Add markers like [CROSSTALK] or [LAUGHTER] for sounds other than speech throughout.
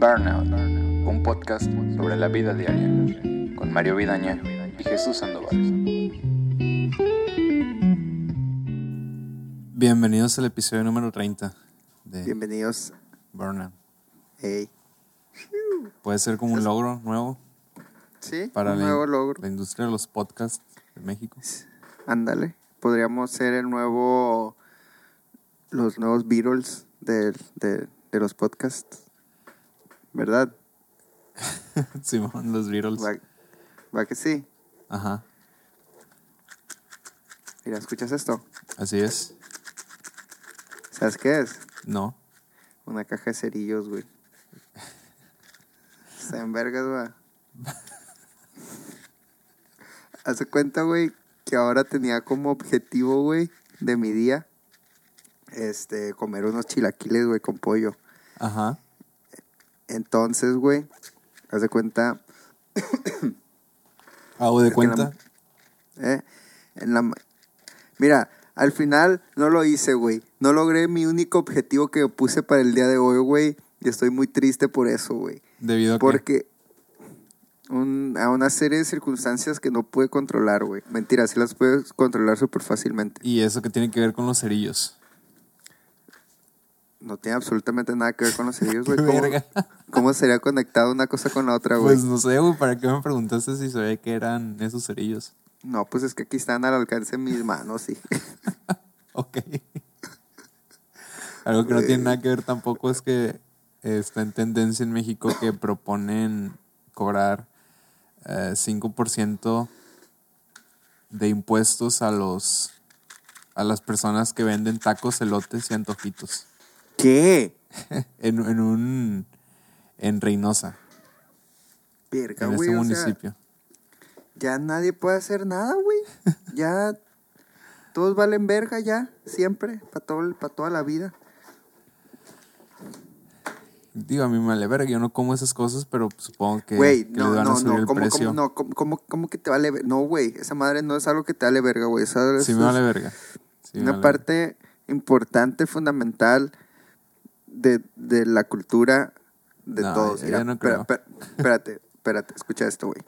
Burnout, un podcast sobre la vida diaria, con Mario Vidaña y Jesús Sandoval. Bienvenidos al episodio número 30 de Bienvenidos. Burnout. Hey. Puede ser como un logro nuevo Sí, para un la, nuevo logro. la industria de los podcasts de México. Ándale. Podríamos ser el nuevo. Los nuevos Beatles de, de, de los podcasts. ¿Verdad? [LAUGHS] Simón, los Beatles. Va, va que sí. Ajá, Mira, ¿escuchas esto? así es. ¿Sabes qué es? No. Una caja de cerillos, güey. [LAUGHS] Se en vergas, güey. Hace cuenta, güey, que ahora tenía como objetivo, güey, de mi día, este, comer unos chilaquiles, güey, con pollo. Ajá. Entonces, güey, haz de cuenta, Hago de que la- cuenta. ¿eh? En la, ma- mira, al final no lo hice, güey. No logré mi único objetivo que puse para el día de hoy, güey. Y estoy muy triste por eso, güey. Debido a que. Porque un- a una serie de circunstancias que no pude controlar, güey. Mentira, sí las puedes controlar súper fácilmente. Y eso que tiene que ver con los cerillos. No tiene absolutamente nada que ver con los [LAUGHS] cerillos, güey. ¿Cómo, cómo sería conectado una cosa con la otra, güey? Pues no sé, güey, ¿para qué me preguntaste si sabía que eran esos cerillos? No, pues es que aquí están al alcance de mis manos, sí. [LAUGHS] Ok. Algo que no tiene nada que ver tampoco es que está en tendencia en México que proponen cobrar eh, 5% de impuestos a los a las personas que venden tacos, elotes y antojitos ¿Qué? [LAUGHS] en, en un en Reynosa, Verga, en güey. este sea, municipio. ya nadie puede hacer nada, güey. [LAUGHS] Ya todos valen verga ya, siempre, para todo, para toda la vida. Digo, a mí me vale verga, yo no como esas cosas, pero supongo que, Güey, que no, les van a no, subir no, el ¿cómo, precio. cómo, no, cómo, cómo, cómo que te vale ver- No, güey, esa madre no es algo que te vale verga, güey. Esa es sí me vale verga. Sí una vale verga. parte importante, fundamental de, de la cultura de No, todos. Mira, no creo. espérate, espérate, escucha esto, güey.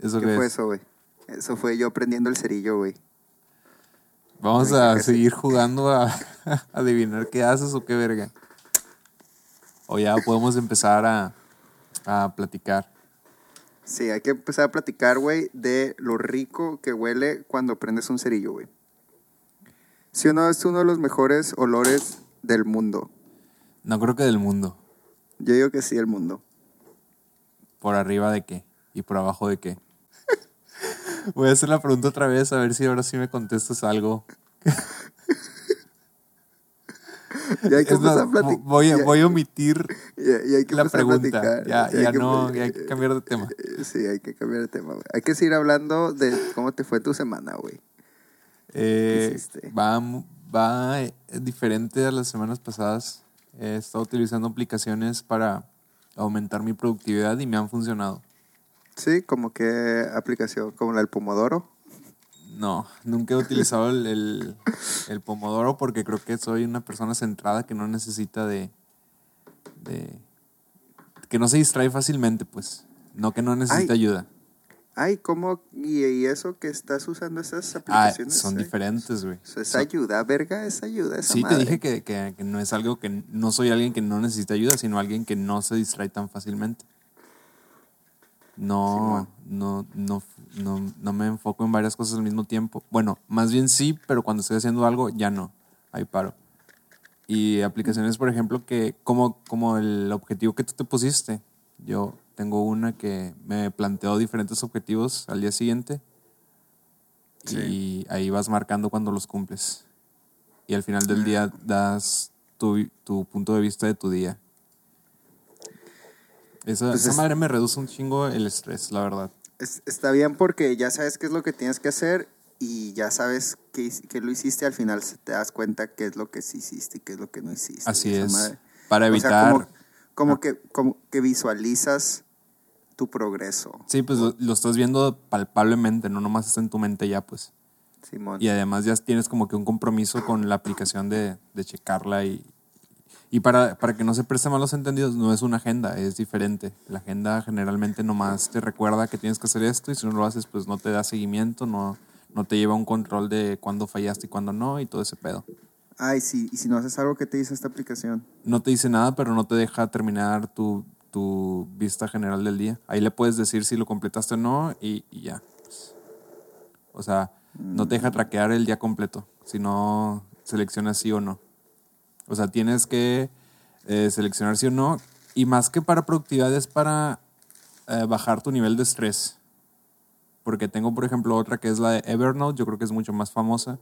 ¿Eso ¿Qué qué fue es? eso, güey? Eso fue yo prendiendo el cerillo, güey. Vamos a sí. seguir jugando a, a [LAUGHS] adivinar qué haces o qué verga. O ya podemos empezar a, a platicar. Sí, hay que empezar a platicar, güey, de lo rico que huele cuando prendes un cerillo, güey. Si uno es uno de los mejores olores del mundo. No creo que del mundo. Yo digo que sí, del mundo. ¿Por arriba de qué? ¿Y por abajo de qué? [LAUGHS] Voy a hacer la pregunta otra vez a ver si ahora sí me contestas algo. [LAUGHS] Ya hay que Es empezar a platicar. voy, a, voy a omitir [LAUGHS] ya hay que la a pregunta. Ya, Sí, ya que- no, ya hay que cambiar de tema. Sí, hay que cambiar de tema, güey. Hay que seguir hablando de cómo te fue tu semana, güey. Eh, va, va eh, diferente a las semanas pasadas. He estado utilizando aplicaciones para aumentar mi productividad y me han funcionado. Sí, como que aplicación, como la del Pomodoro. No, nunca he utilizado el, el, el Pomodoro porque creo que soy una persona centrada que no necesita de, de... que no se distrae fácilmente, pues. No que no necesita Ay. ayuda. Ay, ¿cómo? ¿Y, y eso que estás usando esas Ah, aplicaciones? son diferentes, güey. Es ayuda, verga, es ayuda. Esa Sí, te dije que, que- que no es algo que no soy alguien que no necesita ayuda, sino alguien que no se distrae tan fácilmente. No, no, no, no, no me enfoco en varias cosas al mismo tiempo. Bueno, más bien sí, pero cuando estoy haciendo algo ya no. Ahí paro. Y aplicaciones, por ejemplo, que como, como el objetivo que tú te pusiste. Yo tengo una que me planteó diferentes objetivos al día siguiente. Y ahí vas marcando cuando los cumples. Y al final del día das tu, tu punto de vista de tu día. Esa, Pues esa es- madre me reduce un chingo el estrés, la verdad. Es- está bien porque ya sabes qué es lo que tienes que hacer y ya sabes que, que lo hiciste. Al final te das cuenta qué es lo que sí hiciste y qué es lo que no hiciste. Así es. madre. Para O sea, evitar... como, como que, como que visualizas tu progreso, Sí, pues lo, lo estás viendo palpablemente, no nomás está en tu mente ya, pues. Simón. Y además ya tienes como que un compromiso con la aplicación de, de checarla y... Y para, para que no se preste malos entendidos, no es una agenda, es diferente. La agenda generalmente nomás te recuerda que tienes que hacer esto y si no lo haces, pues no te da seguimiento, no, no te lleva un control de cuándo fallaste y cuándo no y todo ese pedo. Ay, sí, y si no haces algo, ¿qué te dice esta aplicación? No te dice nada, pero no te deja terminar tu, tu vista general del día. Ahí le puedes decir si lo completaste o no y, y ya. O sea, no te deja traquear el día completo, si no seleccionas sí o no. O sea, tienes que eh, seleccionar sí o no. Y más que para productividad es para eh, bajar tu nivel de estrés. Porque tengo, por ejemplo, otra que es la de Evernote. Yo creo que es mucho más famosa.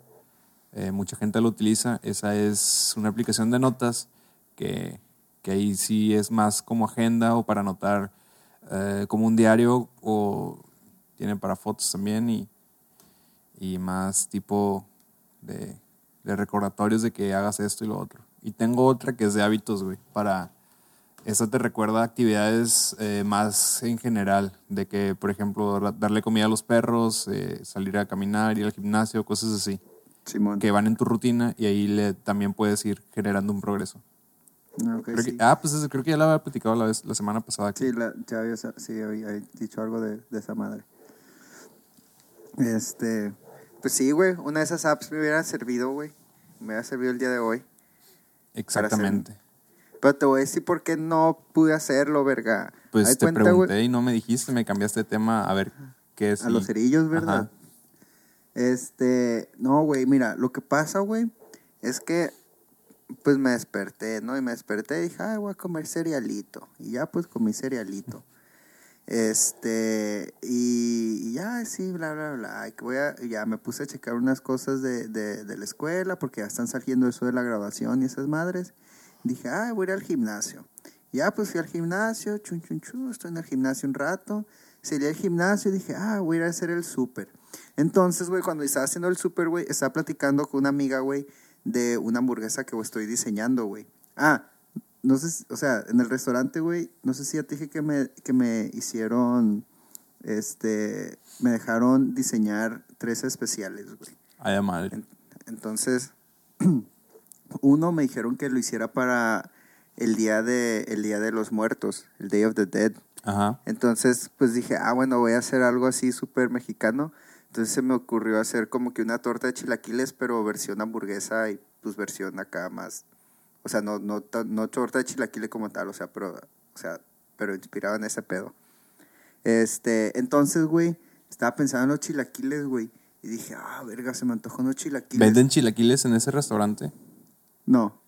Eh, mucha gente la utiliza. Esa es una aplicación de notas que, que ahí sí es más como agenda o para anotar eh, como un diario o tiene para fotos también y, y más tipo de, recordatorios de que hagas esto y lo otro. Y tengo otra que es de hábitos, güey, para... Esa te recuerda actividades eh, más en general, de que, por ejemplo, da- darle comida a los perros, salir a caminar, ir al gimnasio, cosas así, Simón. que van en tu rutina y ahí le, también puedes ir generando un progreso. Ah, que- ah, pues eso, creo que ya la había platicado la, vez, la semana pasada. que- Sí, la- ya había, sí, había dicho algo de, de esa madre. Este, pues sí, güey, una de esas apps me hubiera servido, güey. Me hubiera servido el día de hoy. Exactamente. Pero te voy a decir por qué no pude hacerlo, verga. Pues te cuenta, pregunté y no me dijiste, me cambiaste de tema a ver qué es. A los cerillos, ¿verdad? Ajá. Este, no, güey, mira, lo que pasa, güey, es que pues me desperté, ¿no? Y me desperté y dije, ay, voy a comer cerealito. Y ya pues comí cerealito. Este, y, ya, sí, bla, bla, bla. Que voy a, ya me puse a checar unas cosas de, de, de la escuela porque ya están saliendo eso de la grabación y esas madres. Dije, ay, voy a ir al gimnasio. Ya, pues fui al gimnasio, chun, chun, chun, estoy en el gimnasio un rato. Salí al gimnasio y dije, ah, voy a ir a hacer el súper. Entonces, güey, cuando estaba haciendo el súper, güey, estaba platicando con una amiga, güey, de una hamburguesa que estoy diseñando, güey. Ah, no sé, si- o sea, en el restaurante, güey, no sé si ya te dije que me, que me hicieron, este, me dejaron diseñar tres especiales, güey. Ay, madre. En- Entonces, [CLEARS THROAT] uno me dijeron que lo hiciera para el día de, el día de los muertos, el Day of the Dead. Ajá. Entonces, pues dije, ah, bueno, voy a hacer algo así súper mexicano. Entonces se me ocurrió hacer como que una torta de chilaquiles, pero versión hamburguesa y pues versión acá más. O sea, no, no, no torta de chilaquiles como tal, o sea, pero, o sea, pero inspirado en ese pedo. Este, entonces, güey, estaba pensando en los chilaquiles, güey. Y dije, ah, verga, se me antojó unos chilaquiles. ¿Venden chilaquiles en ese restaurante? No,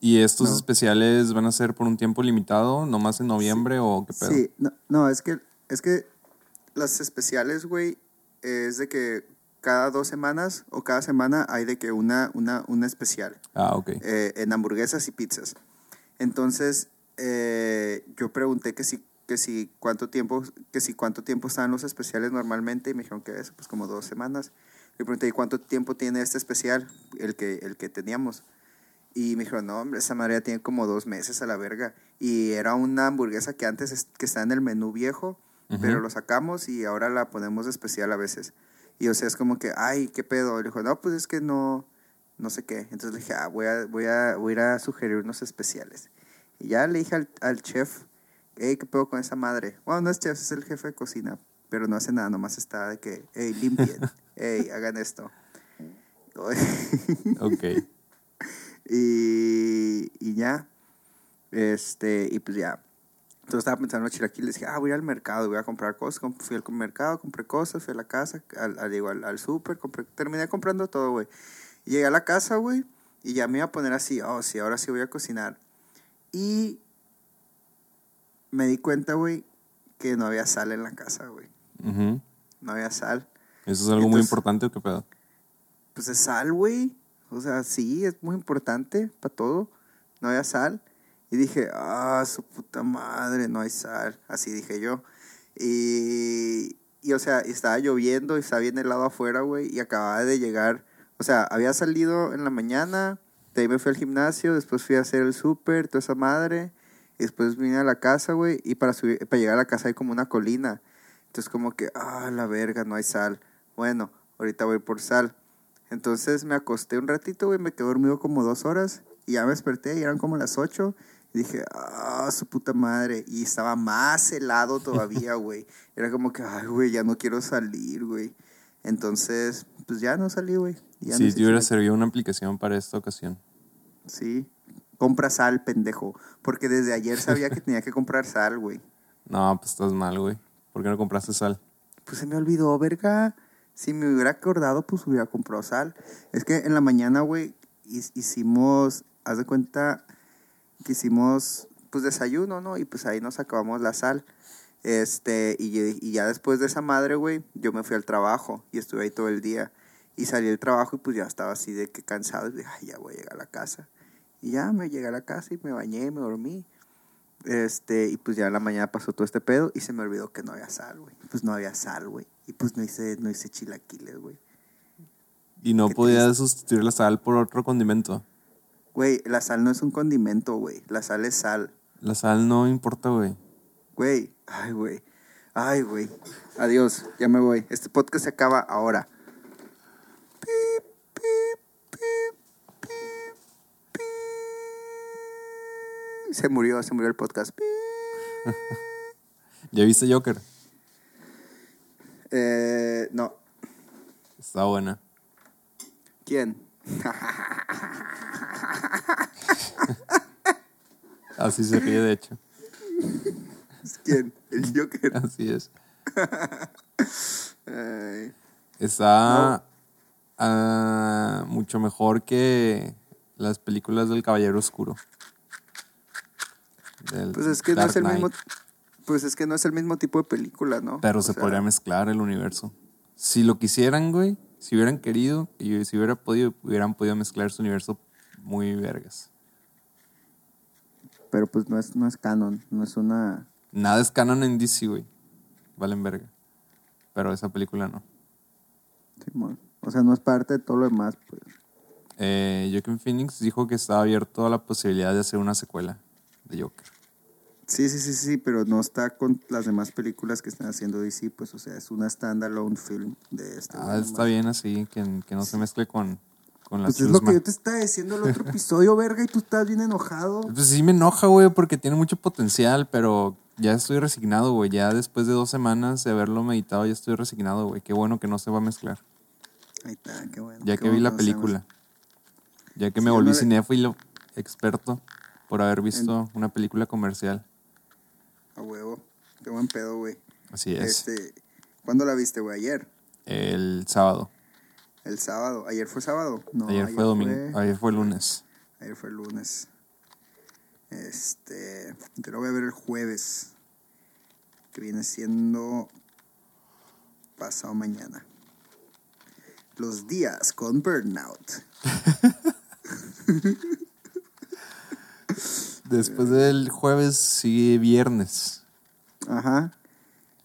¿Y estos No. especiales van a ser por un tiempo limitado, nomás en noviembre o qué pedo? Sí, no, no, es que, es que las especiales, güey, es de que cada dos semanas o cada semana hay de que una, una, una especial Ah, ok. eh, en hamburguesas y pizzas. Entonces, eh, yo pregunté que si, que si cuánto tiempo, que si cuánto tiempo están los especiales normalmente y me dijeron que eso, pues como dos semanas. Le pregunté, ¿y cuánto tiempo tiene este especial, el que, el que teníamos? Y me dijeron, no, hombre, esa madre ya tiene como dos meses a la verga. Y era una hamburguesa que antes es- que está en el menú viejo, pero lo sacamos y ahora la ponemos especial a veces. Y o sea, es como que, ay, ¿qué pedo? Le dijo, no, pues es que no, no sé qué. Entonces le dije, ah, voy a, voy a, voy a ir a sugerir unos especiales. Y ya le dije al, al chef, hey, ¿qué pedo con esa madre? Bueno, no es chef, es el jefe de cocina, pero no hace nada, nomás está de que, hey, limpien, [LAUGHS] hey, hagan esto. [LAUGHS] Ok. y, y ya, este, y pues ya. Entonces estaba pensando en chilaquiles, dije, ah, voy al mercado, voy a comprar cosas. Fui al mercado, compré cosas, fui a la casa, al, al, al, al súper, terminé comprando todo, güey. Llegué a la casa, güey, y ya me iba a poner así, oh, sí, ahora sí voy a cocinar. Y me di cuenta, güey, que no había sal en la casa, güey. No había sal. ¿Eso es algo muy importante o qué pedo? Pues es sal, güey. O sea, sí, es muy importante para todo. No había sal. Y dije, ah, su puta madre, no hay sal. Así dije yo. Y, y o sea, estaba lloviendo y estaba bien helado afuera, güey. Y acababa de llegar. O sea, había salido en la mañana. De ahí me fui al gimnasio. Después fui a hacer el súper, toda esa madre. Y después vine a la casa, güey. Y para, subir, para llegar a la casa hay como una colina. Entonces, como que, ah, la verga, no hay sal. Bueno, ahorita voy por sal. Entonces me acosté un ratito, güey, me quedé dormido como dos horas Y ya me desperté y eran como las 8. Y dije, ah, su puta madre. Y estaba más helado todavía, [LAUGHS] güey. Era como que, ay, güey, ya no quiero salir, güey. Entonces, pues ya no salí, güey. Ya no Sí, hice te hubiera servido una aplicación para esta ocasión. Sí. Compra sal, pendejo. Porque desde ayer sabía que [LAUGHS] tenía que comprar sal, güey. No, pues estás mal, güey. ¿Por qué no compraste sal? Pues se me olvidó, verga. Si me hubiera acordado, pues hubiera comprado sal. Es que en la mañana, güey, hi- hicimos, haz de cuenta que hicimos, pues desayuno, ¿no? Y pues ahí nos acabamos la sal. Este, y, ya después de esa madre, güey, yo me fui al trabajo y estuve ahí todo el día. Y salí del trabajo y pues ya estaba así de que cansado. Y dije, ay, ya voy a llegar a la casa. Y ya me llegué a la casa y me bañé, me dormí. Este, y pues ya en la mañana pasó todo este pedo y se me olvidó que no había sal, güey. Pues no había sal, güey. Y pues no hice, no hice chilaquiles, güey. Y no Qué podías sustituir la sal por otro condimento. Güey, la sal no es un condimento, güey. La sal es sal. La sal no importa, güey. Güey, ay, güey. Ay, güey. Adiós, ya me voy. Este podcast se acaba ahora. Pip, pip, pip. Se murió, se murió el podcast. [LAUGHS] ¿Ya viste Joker? Eh, no. Está buena. ¿Quién? [LAUGHS] Así se ríe, de hecho. ¿Quién? El Joker. Así es. Está ah, mucho mejor que las películas del Caballero Oscuro. Del pues es que no es el mismo. Pues es que no es el mismo tipo de película, ¿no? Pero O se sea, podría mezclar el universo. Si lo quisieran, güey, si hubieran querido y si hubiera podido, hubieran podido mezclar su universo muy vergas. Pero pues no es, no es canon, no es una. Nada es canon en DC, güey. Valen verga. Pero esa película no. Simón. O sea, no es parte de todo lo demás, pues. Eh, Joaquin Phoenix dijo que estaba abierto a la posibilidad de hacer una secuela de Joker. Sí, sí, sí, sí, pero no está con las demás películas que están haciendo DC, pues, o sea, es una standalone film de este. Ah, está bien así, que, que no se mezcle con, con la Pues es lo que yo te estaba diciendo el otro episodio, verga, y tú estás bien enojado. Pues sí me enoja, güey, porque tiene mucho potencial, pero ya estoy resignado, güey. Ya después de dos semanas de haberlo meditado, ya estoy resignado, güey. Qué bueno que no se va a mezclar. Ahí está, qué bueno. Ya qué que vi la película. Ya que Sí, me volví no le- cinéfilo experto por haber visto una película comercial. A huevo. Qué buen pedo, güey. Así es. Este, ¿Cuándo la viste, güey? Ayer. El sábado. El sábado. ¿Ayer fue sábado? No, ayer, fue domingo. Ayer fue lunes. Ayer fue lunes. Este. Yo lo voy a ver el jueves. Que viene siendo. Pasado mañana. Los días con Burnout. [LAUGHS] [LAUGHS] Después del jueves sigue viernes. Ajá.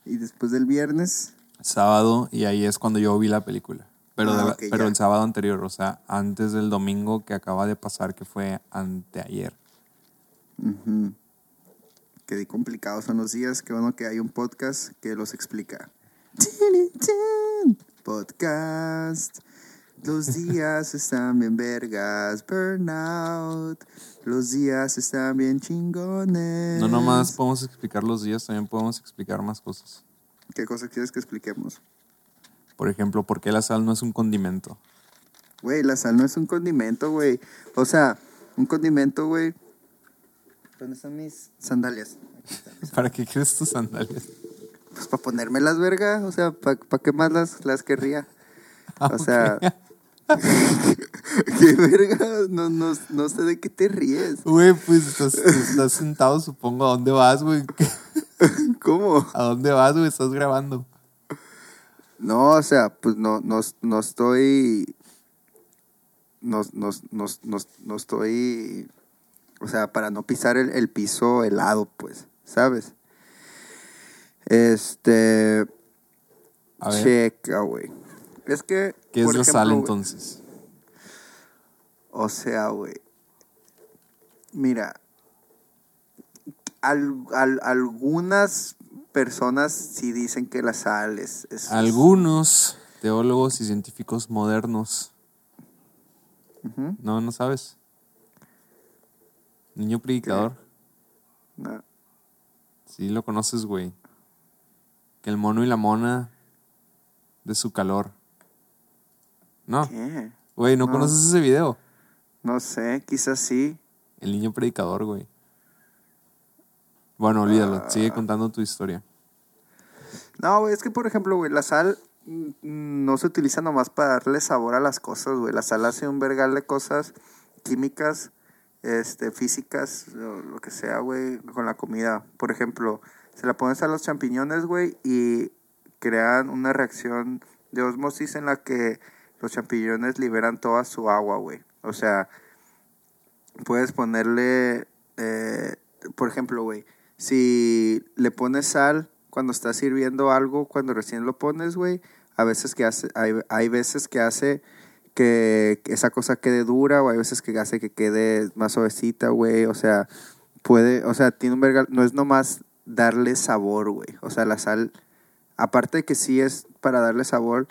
Y después del viernes. Sábado, y ahí es cuando yo vi la película. Pero, Ah, de la- ok, pero ya. el sábado anterior, o sea, antes del domingo que acaba de pasar, que fue anteayer. Que di complicados son los días. Qué bueno que hay un podcast que los explica. [LAUGHS] Podcast. Los días están bien vergas. Burnout. Los días están bien chingones. No nomás podemos explicar los días, también podemos explicar más cosas. ¿Qué cosa quieres que expliquemos? Por ejemplo, ¿por qué la sal no es un condimento? Güey, la sal no es un condimento, güey. O sea, un condimento, güey. ¿Dónde están mis sandalias? Aquí están. [LAUGHS] ¿Para qué quieres tus sandalias? Pues para ponerme las verga, o sea, ¿para qué más las, las querría? [LAUGHS] O sea, [LAUGHS] ¿qué verga? No, no, no sé de qué te ríes. Güey, pues estás, estás sentado, supongo. ¿A dónde vas, güey? [LAUGHS] ¿Cómo? ¿A dónde vas, güey? Estás grabando. No, o sea, pues no, no, no estoy. No, no, no, no, no estoy. O sea, para no pisar el, el piso helado, pues, ¿sabes? Este. Checa, güey. Es que. ¿qué es por la ejemplo, sal entonces? O sea, güey. Mira. al- al- algunas personas sí dicen que la sal es. es- Algunos teólogos y científicos modernos. No, no sabes. Niño predicador. No. Sí, lo conoces, güey. Que el mono y la mona de su calor. No, ¿Qué? güey, ¿no, No. conoces ese video? No sé, quizás sí. El niño predicador, güey. Bueno, olvídalo. Ah. Sigue contando tu historia. No, güey, es que por ejemplo, güey, la sal mm, no se utiliza nomás para darle sabor a las cosas, güey. La sal hace un vergal de cosas químicas, este, físicas, lo, lo que sea, güey, con la comida. Por ejemplo, se la pones a los champiñones, güey, y crean una reacción de osmosis en la que los champiñones liberan toda su agua, güey. O sea, puedes ponerle, eh, por ejemplo, güey, si le pones sal cuando estás sirviendo algo, cuando recién lo pones, güey, a veces que hace, hay, hay veces que hace que esa cosa quede dura o hay veces que hace que quede más suavecita, güey, o sea, puede, o sea, tiene un vergal, no es nomás darle sabor, güey, o sea, la sal, aparte de que sí es para darle sabor,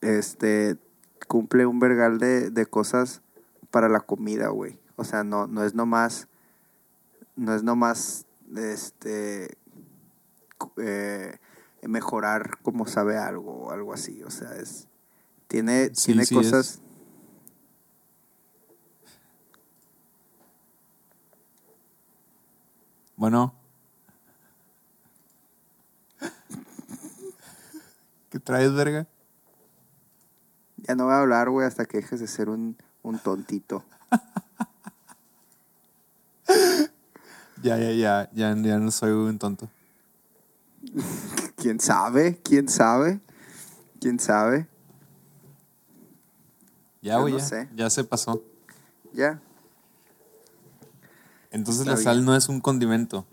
este, cumple un vergal de, de cosas para la comida, güey, o sea, no, no es nomás, no es nomás, este, eh, mejorar como sabe algo o algo así, o sea, es, tiene, Sí, tiene sí cosas... es. Bueno. [LAUGHS] ¿Qué traes, verga? Ya no voy a hablar, güey, hasta que dejes de ser un, un tontito. [LAUGHS] Ya, ya, ya, ya, ya no soy un tonto. [LAUGHS] ¿Quién sabe? ¿Quién sabe? ¿Quién sabe? Ya, güey, no ya, sé. ya se pasó. Ya. Entonces Está la sal bien. no es un condimento.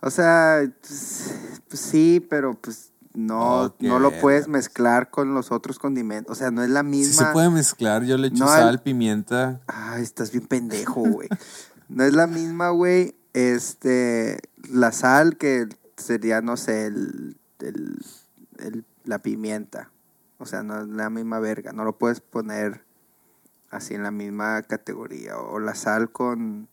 O sea, pues, pues sí, pero pues no, no lo puedes mezclar con los otros condimentos. O sea, no es la misma. se puede mezclar, yo le echo No, sal, pimienta. Ay, estás bien pendejo, güey. no es la misma, güey. Este, la sal que sería, no sé, el, el- el- la pimienta. O sea, no es la misma verga. No lo puedes poner así en la misma categoría. O la sal con...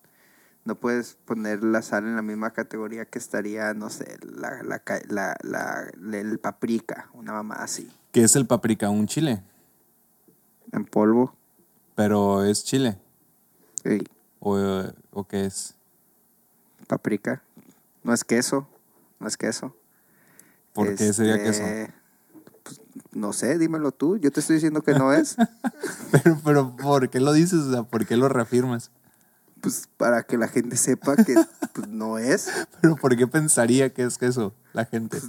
No puedes poner la sal en la misma categoría que estaría, no sé, la, la, la, la- el paprika, una mamá así, ¿Qué es el paprika? Un chile. en polvo. Pero es chile. Ey, ¿O, o qué es? paprika. No es queso, no es queso. ¿Por qué sería queso? Este, pues, no sé, dímelo tú. Yo te estoy diciendo que no es. [LAUGHS] Pero, pero, ¿por qué lo dices? O sea, ¿por qué lo reafirmas? Pues para que la gente sepa que pues, no es. [LAUGHS] ¿Pero por qué pensaría que es queso la gente?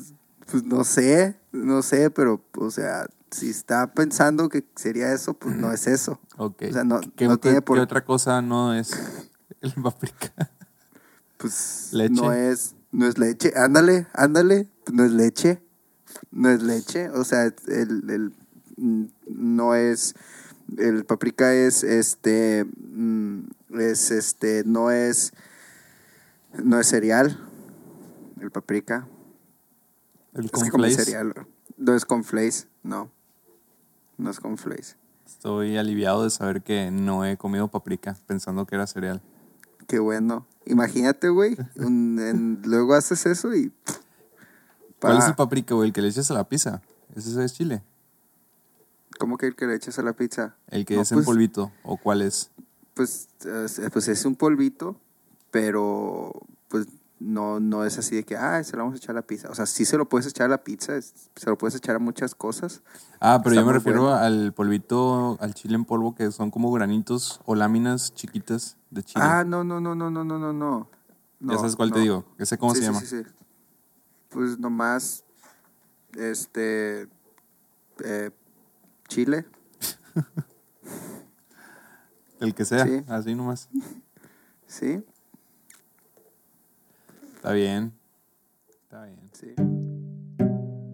Pues no sé, no sé, pero, o sea, si está pensando que sería eso, pues no es eso. Ok. O sea, no- ¿Qué, no tiene por- qué otra cosa no es el [LAUGHS] paprika? Pues Leche. no es, no es leche. Ándale, ándale, no es leche. No es leche. O sea, el, el, mm, no es, el paprika es, este, mm, es, este, no es, no es cereal. El paprika. El Es como cereal. No es con flakes, no. No es con flakes. Estoy aliviado de saber que no he comido paprika pensando que era cereal. Qué bueno. Imagínate, güey. luego haces eso y. ¿Cuál es el paprika, güey? El que le echas a la pizza. Ese es chile. ¿Cómo que el que le echas a la pizza? El que No, es en pues, polvito. ¿O cuál es? Pues, eh, pues es un polvito, pero pues no, no es así de que, ah, se lo vamos a echar a la pizza. O sea, sí se lo puedes echar a la pizza, se lo puedes echar a muchas cosas. Ah, pero Está yo me refiero bueno. al polvito, al chile en polvo, que son como granitos o láminas chiquitas de chile. Ah, no, no, no, no, no, no, no, no. ya sabes cuál te digo. Ese cómo Sí, se sí, llama. sí, sí. Pues nomás, este, eh, chile. [LAUGHS] El que sea, Sí. así nomás. Sí, Está bien. Está bien. sí.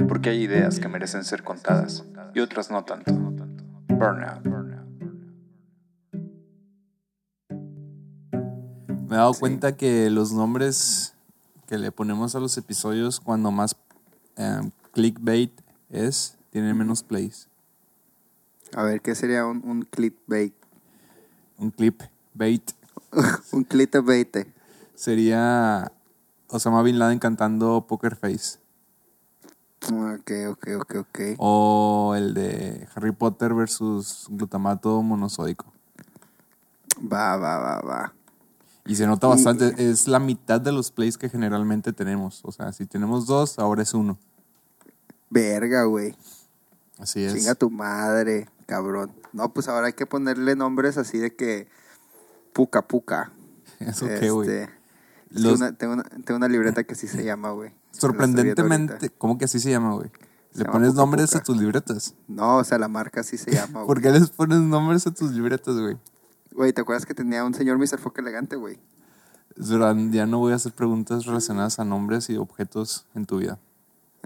Porque hay ideas que merecen ser contadas y otras no tanto. Burnout. Me he dado cuenta que los nombres que le ponemos a los episodios cuando más em, clickbait es, tienen menos plays. A ver, ¿qué sería un, un clickbait? Un clip bait. [LAUGHS] Un clickbait. Sería Osama Bin Laden cantando Poker Face. Ok, ok, ok, ok. O el de Harry Potter versus glutamato monosódico. Va, va, va, va. Y se nota bastante, es la mitad de los plays que generalmente tenemos. O sea, si tenemos dos, ahora es uno. Verga, güey. Así es. Chinga tu madre, cabrón. No, pues ahora hay que ponerle nombres así de que. Puca, puca. ¿Eso [LAUGHS] qué, güey? Este, Los- una- tengo, una, tengo una libreta que así se llama, güey. Sorprendentemente. ¿cómo que así se llama, güey? Le pones Puca nombres Puca. a tus libretas. No, o sea, la marca así se llama, [LAUGHS] ¿Por güey. qué les pones nombres a tus libretas, güey? Güey, ¿te acuerdas que tenía un señor Mr. Fock elegante, güey? Ya no voy a hacer preguntas relacionadas a nombres y objetos en tu vida.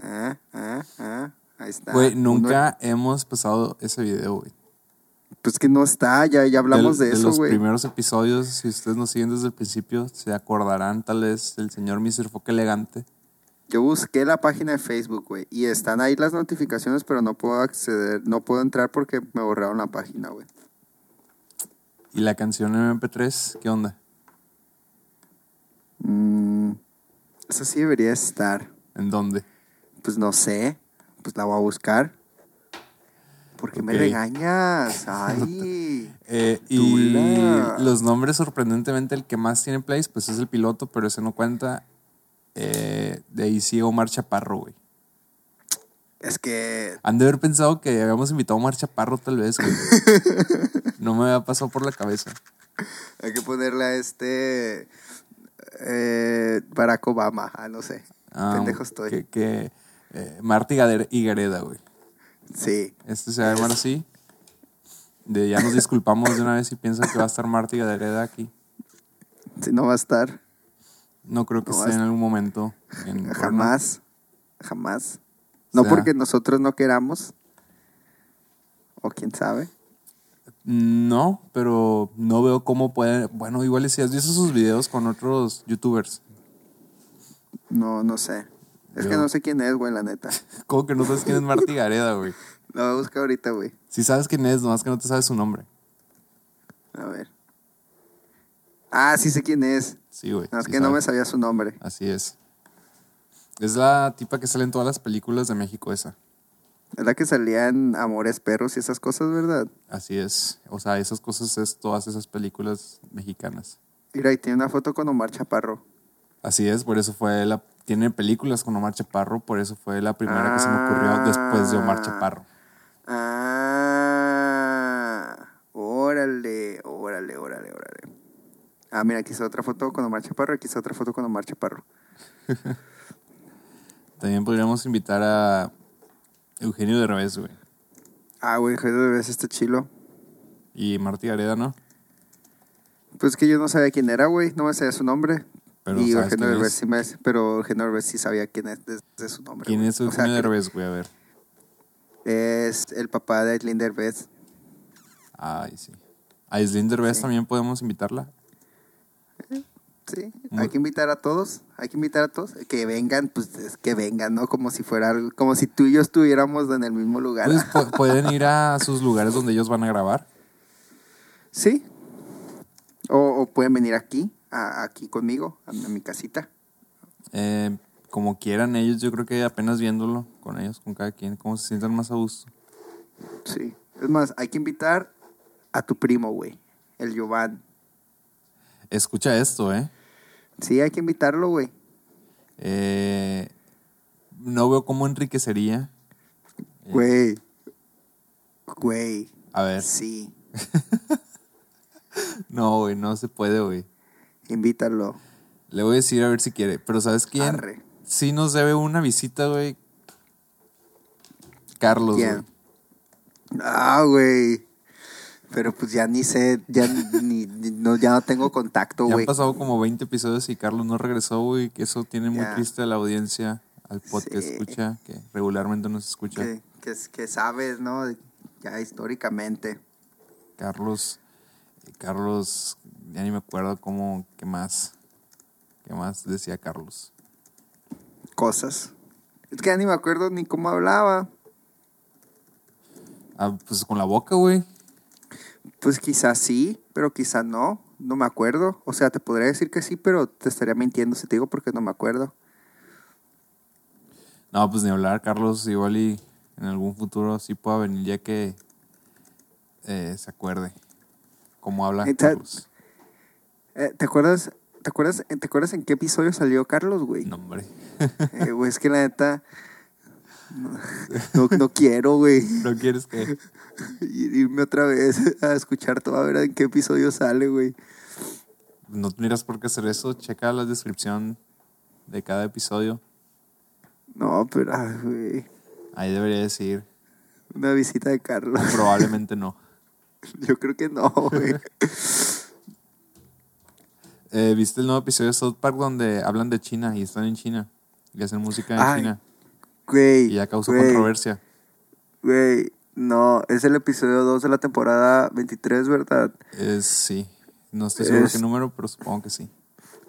Ah, ah, ah. Ahí está. Güey, Uno- nunca hemos pasado ese video, güey. Pues que no está, ya, ya hablamos de, eso, los güey. primeros episodios, si ustedes nos siguen desde el principio, se acordarán tal vez del señor Mr. Foque Elegante. Yo busqué la página de Facebook, güey, y están ahí las notificaciones, pero no puedo acceder, no puedo entrar porque me borraron la página, güey. Y la canción MP3, ¿qué onda? Mm, esa sí debería estar. ¿En dónde? Pues no sé, pues la voy a buscar. ¿Por qué me regañas? [LAUGHS] Ay. Eh, y los nombres, sorprendentemente, el que más tiene plays, pues es el piloto, pero ese no cuenta. Eh, de ahí sí Omar Chaparro, güey. Es que Han de haber pensado que habíamos invitado a Omar Chaparro, tal vez, güey. [LAUGHS] no me había pasado por la cabeza. hay que ponerle a este eh, Barack Obama, ah, no sé. Ah, Pendejo estoy. Que, que, eh, Marta Higadera- Higareda, güey. Sí. Este se va a llamar así. De ya nos disculpamos de una vez si piensan que va a estar Marta Higadera aquí. Sí, no va a estar. No creo que No, esté es- en algún momento. en. [LAUGHS] Jamás. Jamás. No O sea- porque nosotros no queramos. O quién sabe. No, pero no veo cómo puede. Bueno, igual y si has visto sus videos con otros youtubers. No, no sé. Es Yo- que no sé quién es, güey, la neta. [LAUGHS] ¿Cómo que no sabes quién es Marta Higareda, güey? [LAUGHS] Lo voy a buscar ahorita, güey. Si sabes quién es, nomás que no te sabes su nombre. A ver. Ah, sí sé quién es. Sí, güey. No, es sí que no me sabía su nombre. Así es. Es la tipa que sale en todas las películas de México, esa. Es la que salía en Amores Perros y esas cosas, ¿verdad? Así es. O sea, esas cosas es todas esas películas mexicanas. Mira, y tiene una foto con Omar Chaparro. Así es, por eso fue la. Tiene películas con Omar Chaparro, por eso fue la primera que se me ocurrió después de Omar Chaparro. Ah, órale, órale, órale, órale. Ah, mira, aquí está otra foto con Omar Chaparro, aquí está otra foto con Omar Chaparro. [LAUGHS] También podríamos invitar a Eugenio de Revés, güey. Ah, güey, Eugenio Derbez está chilo. Y Marta Gareda, ¿no? Pues que yo no sabía quién era, güey, no me sabía su nombre. Pero y ¿sabes Eugenio Derbez sí me pero Eugenio Derbez sí sabía quién es desde su nombre. ¿Quién güey. es O Eugenio sea, de Revés, güey? A ver. Es el papá de Aislinn Derbez. Ay, sí. A Islín Derbez también podemos invitarla. Sí, Muy- hay que invitar a todos, hay que invitar a todos, que vengan, pues es que vengan, ¿no? Como si fuera, como si tú y yo estuviéramos en el mismo lugar. Pues pu- [LAUGHS] pueden ir a sus lugares donde ellos van a grabar. Sí. O, o pueden venir aquí, a- aquí conmigo, a, mi- a mi casita. Eh, como quieran ellos, yo creo que apenas viéndolo con ellos, con cada quien, cómo se sientan más a gusto. Sí. Es más, hay que invitar a tu primo, güey, el Giovanni. Escucha esto, ¿eh? Sí, hay que invitarlo, güey. Eh, no veo cómo enriquecería. Güey. Güey. A ver, Sí. [LAUGHS] no, güey, no se puede, güey. Invítalo. Le voy a decir a ver si quiere. Pero ¿sabes quién? Arre. Sí nos debe una visita, güey. Carlos, güey. Ah, güey. Pero pues ya ni sé, ya ni, ni- no, ya no tengo contacto, Ya han güey. pasado como 20 episodios y Carlos no regresó, güey. Que eso tiene muy Ya. triste a la audiencia, al podcast Sí. escucha, que regularmente nos escucha. Que, que, que sabes, ¿no? Ya históricamente. Carlos, Carlos, ya ni me acuerdo cómo, qué más, qué más decía Carlos. Cosas. Es que ya ni me acuerdo ni cómo hablaba. Ah, pues con la boca, güey. Pues quizás sí, pero quizás no. no me acuerdo. O sea, te podría decir que sí, pero te estaría mintiendo si te digo porque no me acuerdo. No, pues ni hablar, Carlos, igual y en algún futuro sí pueda venir ya que eh, se acuerde cómo habla Carlos. Eh, ¿Te acuerdas? ¿Te acuerdas, ¿Te acuerdas en qué episodio salió Carlos, güey? No, hombre. Eh, güey, es que la neta. No, [LAUGHS] no, quiero, güey. ¿No quieres que...? ir- Irme otra vez a escuchar todo, a ver en qué episodio sale, güey. No tendrías por qué hacer eso. Checa la descripción de cada episodio. No, pero, ay, güey. Ahí debería decir. Una visita de Carlos. Probablemente no. [LAUGHS] Yo creo que no, güey. [LAUGHS] Eh, ¿Viste el nuevo episodio de South Park donde hablan de China y están en China? Y hacen música en Ay, China. Güey. Y ya causó güey, controversia. Güey, no, es el episodio 2 de la temporada 23, ¿verdad? Es, sí. No estoy seguro Es- qué número, pero supongo que sí.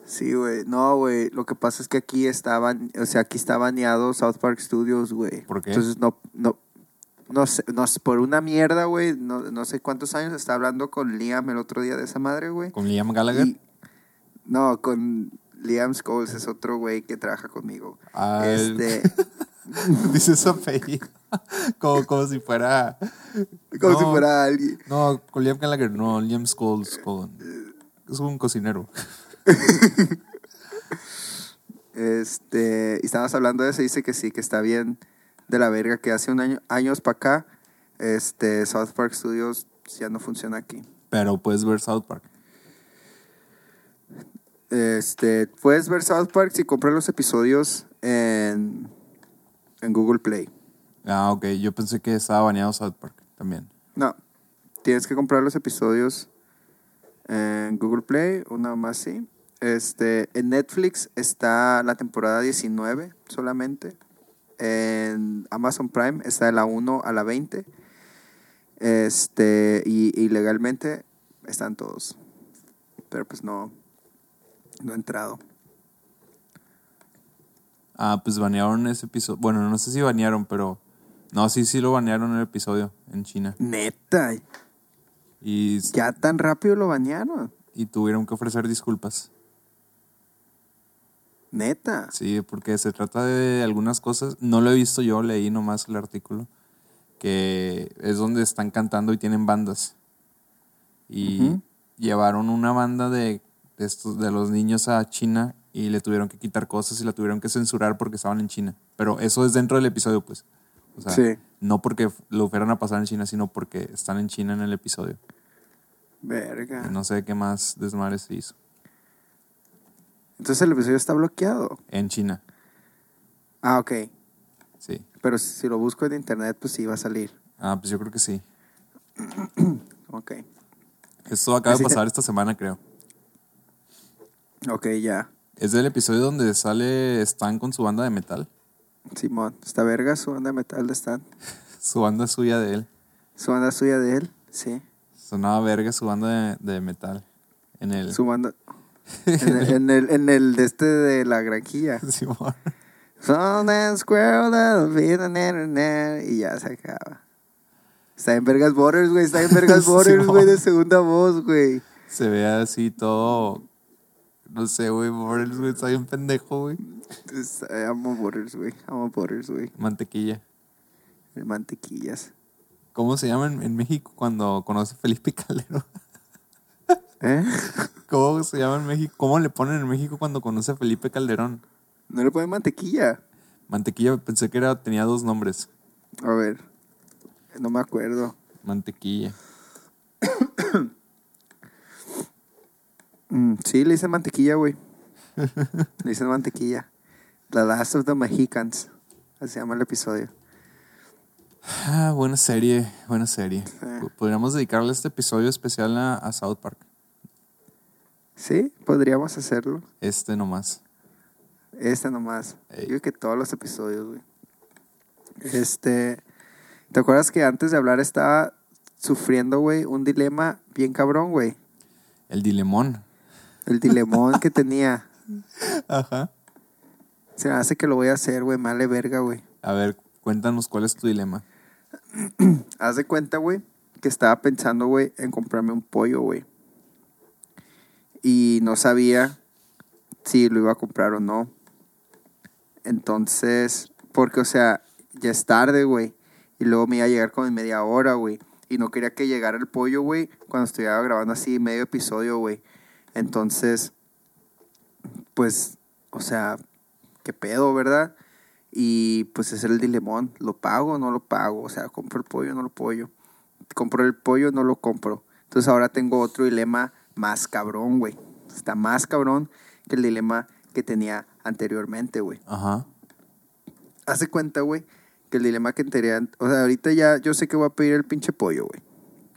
Sí, güey. No, güey. Lo que pasa es que aquí estaban, o sea, aquí está baneado South Park Studios, güey. ¿Por qué? Entonces no, no, no sé, no por una mierda, güey. No, no sé cuántos años estaba hablando con Liam el otro día de esa madre, güey. Con Liam Gallagher. Y- no, con Liam Scholes es otro güey que trabaja conmigo. Ah, este, [LAUGHS] Dice su apellido. [LAUGHS] como, como si fuera. como si fuera alguien. No, con Liam Gallagher, no, Liam Scholes. Con, es un cocinero. [LAUGHS] Este, y estábamos hablando de eso, dice que sí, que está bien de la verga, que hace un año, años para acá, este, South Park Studios ya no funciona aquí. Pero puedes ver South Park. Este, puedes ver South Park si compras los episodios en, en Google Play. Ah, ok. Yo pensé que estaba baneado South Park también. No, tienes que comprar los episodios en Google Play, una más sí. Este, en Netflix está la temporada 19 solamente. En Amazon Prime está de la 1 a la 20. Este, y, y legalmente están todos. Pero pues no, no he entrado. Ah, pues banearon ese episodio. Bueno, no sé si banearon, pero. No, sí, sí lo banearon el episodio en China. Neta, Y, ya tan rápido lo bañaron. y tuvieron que ofrecer disculpas. Neta. Sí, porque se trata de algunas cosas. No lo he visto yo, leí nomás el artículo. Que es donde están cantando y tienen bandas. Y llevaron una banda de, de estos, de los niños a China y le tuvieron que quitar cosas y la tuvieron que censurar porque estaban en China. Pero eso es dentro del episodio, pues. O sea, Sí. no porque lo fueran a pasar en China, sino porque están en China en el episodio. Verga. No sé qué más desmadre se hizo. Entonces el episodio está bloqueado. En China, Ah, ok. sí. Pero si lo busco en internet, pues sí va a salir. Ah, pues yo creo que sí. [CLEARS THROAT] Ok. Esto acaba de Así pasar esta semana, creo. Ok, ya. Es del episodio donde sale Stan con su banda de metal. Simón, está verga su banda de metal de Stan. [LAUGHS] Su banda suya de él. Su banda suya de él, sí. Sonaba verga su banda de, de metal. En el. Su banda. En el, en el, en el de este de la granjilla. [LAUGHS] Simón. Squirrel Y ya se acaba. Está en Vergas Borders, güey. Está en Vergas [LAUGHS] Borders, güey, de segunda voz, güey. Se ve así todo. No sé, güey. Morels, güey. Está bien pendejo, güey. Eh, amo Borders, güey. Amo Borders, güey. Mantequilla. Mantequillas. ¿Cómo se llama en, en México cuando conoce Felipe Calderón? [LAUGHS] ¿Eh? [LAUGHS] ¿Cómo se llama en México? ¿Cómo le ponen en México cuando conoce a Felipe Calderón? No le ponen mantequilla. Mantequilla, pensé que era, tenía dos nombres. A ver. No me acuerdo. Mantequilla. [COUGHS] Mm, sí, le dicen mantequilla, güey. le dicen mantequilla. The Last of the Mexicans. Así se llama el episodio. Ah, buena serie, buena serie. Sí. Podríamos dedicarle este episodio especial a, a South Park. Sí, podríamos hacerlo. Este nomás. Este nomás. Ey. Yo creo que todos los episodios, güey. Este. ¿Te acuerdas que antes de hablar estaba sufriendo, güey, un dilema bien cabrón, güey? El dilemón. El dilemón que [LAUGHS] tenía. Ajá. Se me hace que lo voy a hacer, güey. Male verga, güey. A ver, cuéntanos cuál es tu dilema. [CLEARS THROAT] Haz de cuenta, güey, que estaba pensando, güey, en comprarme un pollo, güey. Y no sabía si lo iba a comprar o no. Entonces, porque, o sea, ya es tarde, güey. Y luego me iba a llegar como en media hora, güey. Y no quería que llegara el pollo, güey, cuando estuviera grabando así medio episodio, güey. Entonces, pues, o sea, qué pedo, ¿verdad? Y pues es el dilemón. ¿Lo pago o no lo pago? O sea, ¿compro el pollo o no lo pollo? ¿Compro el pollo o no lo compro? Entonces ahora tengo otro dilema más cabrón, güey. Está más cabrón que el dilema que tenía anteriormente, güey. Ajá. Hace cuenta, güey, que el dilema que tenía... O sea, ahorita ya yo sé que voy a pedir el pinche pollo, güey.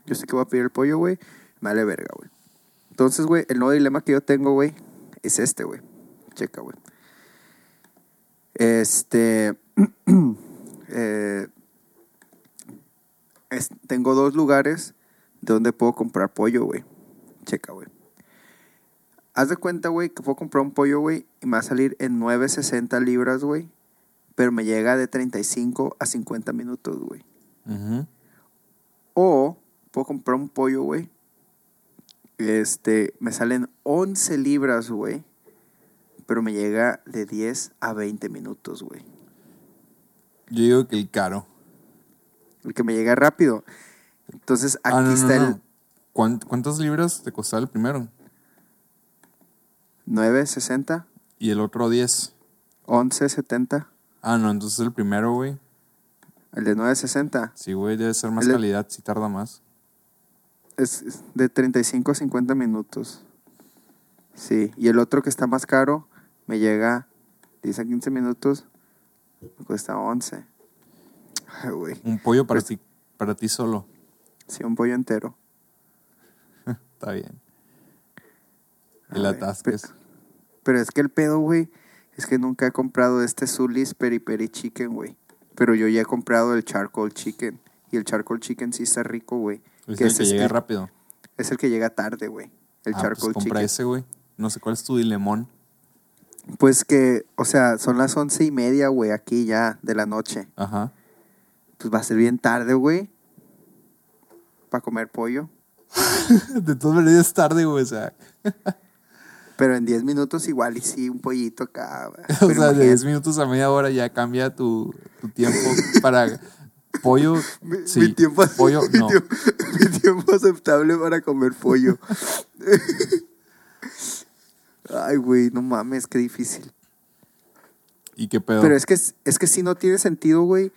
Yo sé que voy a pedir el pollo, güey. Me vale verga, güey. Entonces, güey, el nuevo dilema que yo tengo, güey, es este, güey. Checa, güey. Este. [CLEARS THROAT] eh, es- tengo dos lugares de donde puedo comprar pollo, güey. Checa, güey. Haz de cuenta, güey, que puedo comprar un pollo, güey, y me va a salir en 9.60 libras, güey. Pero me llega de 35 a 50 minutos, güey. O puedo comprar un pollo, güey. Este, me salen 11 libras, güey. Pero me llega de 10 a 20 minutos, güey. Yo digo que el caro. El que me llega rápido. Entonces aquí Ah, no, no, está no. el ¿Cuánt- ¿Cuántas libras te costaba el primero? 9.60, Y el otro 10. 11.70, Ah, no, entonces el primero, güey. el de 9.60 Sí, güey, debe ser más El de- calidad, si tarda más. es es de 35 a 50 minutos. Sí, y el otro que está más caro me llega 10 a 15 minutos, me cuesta 11. Ay, güey. Un pollo para, Pues- ti, para ti solo. Sí, un pollo entero. Está bien. Y la atasques. pe- Pero es que el pedo, güey, es que nunca he comprado este Zulis Peri Peri Chicken, güey. Pero yo ya he comprado el Charcoal Chicken. Y el Charcoal Chicken sí está rico, güey. Es que el es que este- llega rápido. Es el que llega tarde, güey. El ah, pues Charcoal compra Chicken. ese, güey. No sé cuál es tu dilemón. Pues que, o sea, son las once y media, güey, aquí ya de la noche. Ajá. Pues va a ser bien tarde, güey. Para comer pollo. [LAUGHS] De todas maneras es tarde, güey. O sea, Pero en 10 minutos igual y sí, un pollito acá. [LAUGHS] o sea de imagínate, 10 minutos a media hora ya cambia tu, tu tiempo para pollo. Mi, sí, mi tiempo, pollo, mi no. tiempo- mi tiempo aceptable para comer pollo. [LAUGHS] Ay, güey, no mames, qué difícil. ¿Y qué pedo? Pero es que, es que si no tiene sentido, güey.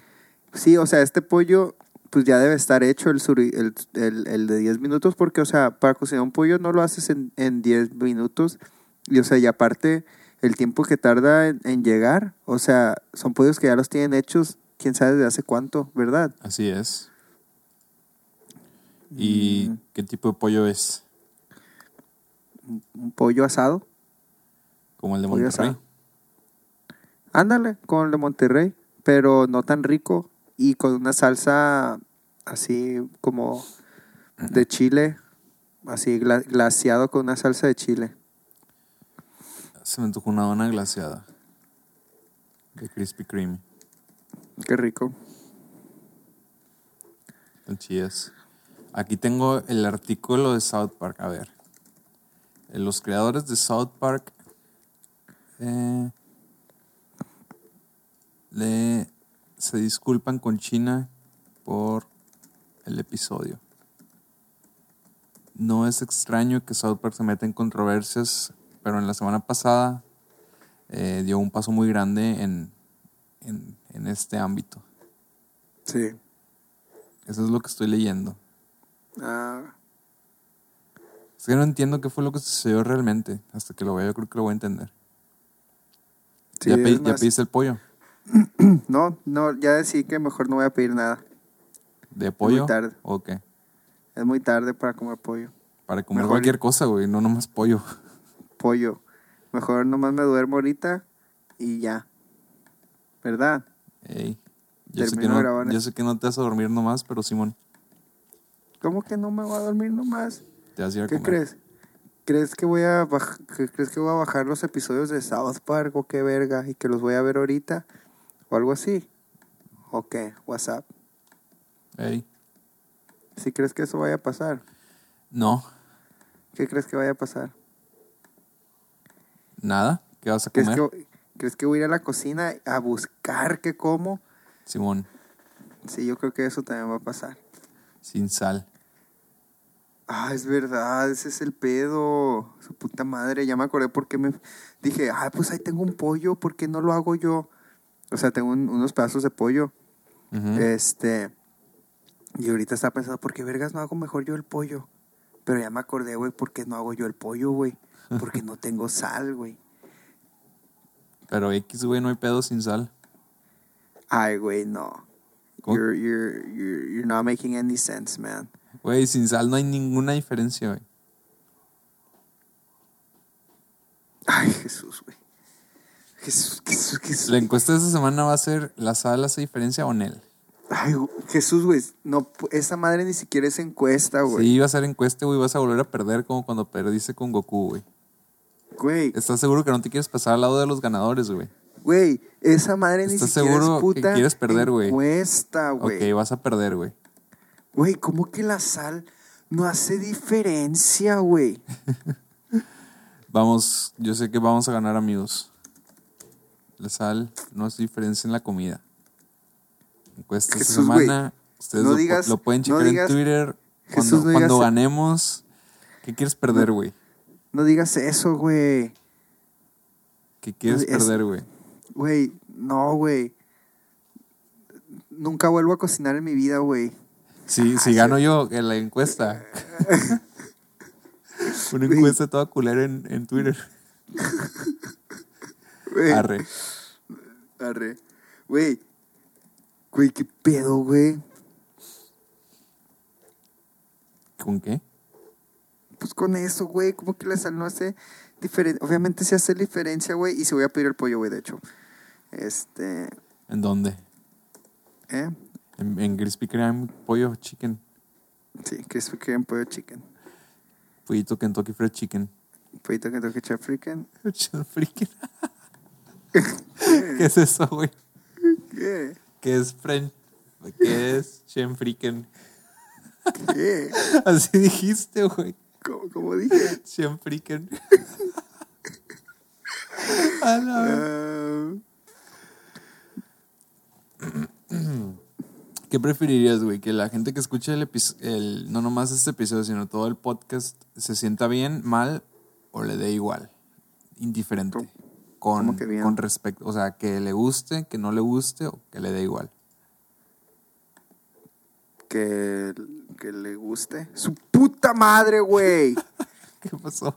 Sí, o sea, este pollo, pues ya debe estar hecho el, suri- el, el, el de 10 minutos, porque, o sea, para cocinar un pollo no lo haces en, en 10 minutos. Y, o sea, y aparte, el tiempo que tarda en, en llegar, o sea, son pollos que ya los tienen hechos, quién sabe de hace cuánto, ¿verdad? Así es. ¿Y Mm. qué tipo de pollo es? Un pollo asado. Como el de Pollo Monterrey. asado. Ándale, con el de Monterrey, pero no tan rico y con una salsa así como de chile, así gla- glaseado con una salsa de chile. Se me antojó una dona glaseada. De Krispy Kreme. Qué rico. Chidas. Aquí tengo el artículo de South Park. A ver. Eh, Los creadores de South Park eh, le, se disculpan con China por el episodio. No es extraño que South Park se meta en controversias, pero en la semana pasada eh, dio un paso muy grande en, en, en este ámbito. Sí. Eso es lo que estoy leyendo. Ah, Es que no entiendo qué fue lo que sucedió realmente. Hasta que lo vea, yo creo que lo voy a entender. sí, ¿Ya, ya pediste el pollo? [CLEARS THROAT] No, no, ya decidí que mejor no voy a pedir nada. ¿De pollo? tarde. ¿O qué? Es muy tarde para comer pollo. Para comer Mejor- cualquier cosa, güey. No nomás pollo. [LAUGHS] Pollo. Mejor nomás me duermo ahorita y ya. ¿Verdad? Ey. Yo sé, que no, yo sé que no te vas a dormir nomás, pero Simón, ¿Cómo que no me voy a dormir nomás? te vas a ir a ¿Qué comer. crees? ¿Crees que voy a crees que voy a bajar los episodios de South Park o qué verga y que los voy a ver ahorita o algo así? ¿O qué? WhatsApp. Ey. ¿Sí crees que eso vaya a pasar? No. ¿Qué crees que vaya a pasar? Nada. ¿Qué vas a ¿Crees comer? que, ¿Crees que voy a ir a la cocina a buscar qué como? Simón, Sí, yo creo que eso también va a pasar. sin sal. Ah, es verdad, ese es el pedo. Su puta madre, ya me acordé porque me dije, ah, pues ahí tengo un pollo, ¿por qué no lo hago yo? O sea, tengo un- unos pedazos de pollo. Este. Y ahorita estaba pensando, ¿por qué vergas no hago mejor yo el pollo? Pero ya me acordé, güey, ¿por qué no hago yo el pollo, güey? Porque no tengo sal, güey. Pero X, güey, no hay pedo sin sal. Ay, güey, no. You're, you're, you're, you're not making any sense, man. Güey, sin sal no hay ninguna diferencia, güey. Ay, Jesús, güey. Jesús, Jesús, Jesús. La encuesta de esta semana va a ser, ¿la sal hace diferencia o Nel? Ay, Jesús, güey. No, esa madre ni siquiera es encuesta, güey. Sí, va a ser encuesta, güey, vas a volver a perder como cuando perdiste con Goku, güey. Güey, ¿Estás seguro que no te quieres pasar al lado de los ganadores, güey? güey, esa madre ni ¿Estás siquiera seguro es que puta quieres perder, güey? encuesta, güey. Ok, vas a perder, güey. Güey, ¿cómo que la sal no hace diferencia, güey? [LAUGHS] Vamos, yo sé que vamos a ganar, amigos. La sal no hace diferencia en la comida. Encuesta esta Jesús, semana. Ustedes no lo, pu- digas- lo pueden no checar digas- en Twitter. Jesús, Cuando, no cuando digas- ganemos, ¿qué quieres perder, güey? No digas eso, güey. ¿Qué quieres Es- perder, güey? Güey, no, güey. Nunca vuelvo a cocinar en mi vida, güey. Si, si gano yo en la encuesta. [LAUGHS] [LAUGHS] Una encuesta toda culera en, en Twitter. [LAUGHS] Arre. arre. Güey. Güey, qué pedo, güey. ¿Con qué? Pues con eso, güey. ¿Cómo que la sal no hace diferencia? Obviamente se hace diferencia, güey. Y si voy a pedir el pollo, güey, de hecho. Este. ¿En dónde? ¿Eh? En, en Crispy Kreme, pollo chicken. Sí, Crispy Kreme pollo chicken. Pollito Kentucky Fried Chicken. Pollito que tengo que echar freaking. [LAUGHS] ¿Qué es eso, güey? ¿Qué? ¿Qué es French? ¿Qué es Chen Fricken? ¿Qué? [LAUGHS] Así dijiste, güey. ¿Cómo, cómo dije? Chen Fricken. [LAUGHS] A la. Ah, ¿Qué preferirías, güey? Que la gente que escuche el episodio, no nomás este episodio, sino todo el podcast, se sienta bien, mal o le dé igual, indiferente. Con, con respecto, o sea, que le guste, que no le guste o que le dé igual. que, que le guste. Su puta madre, güey. [LAUGHS] ¿Qué pasó?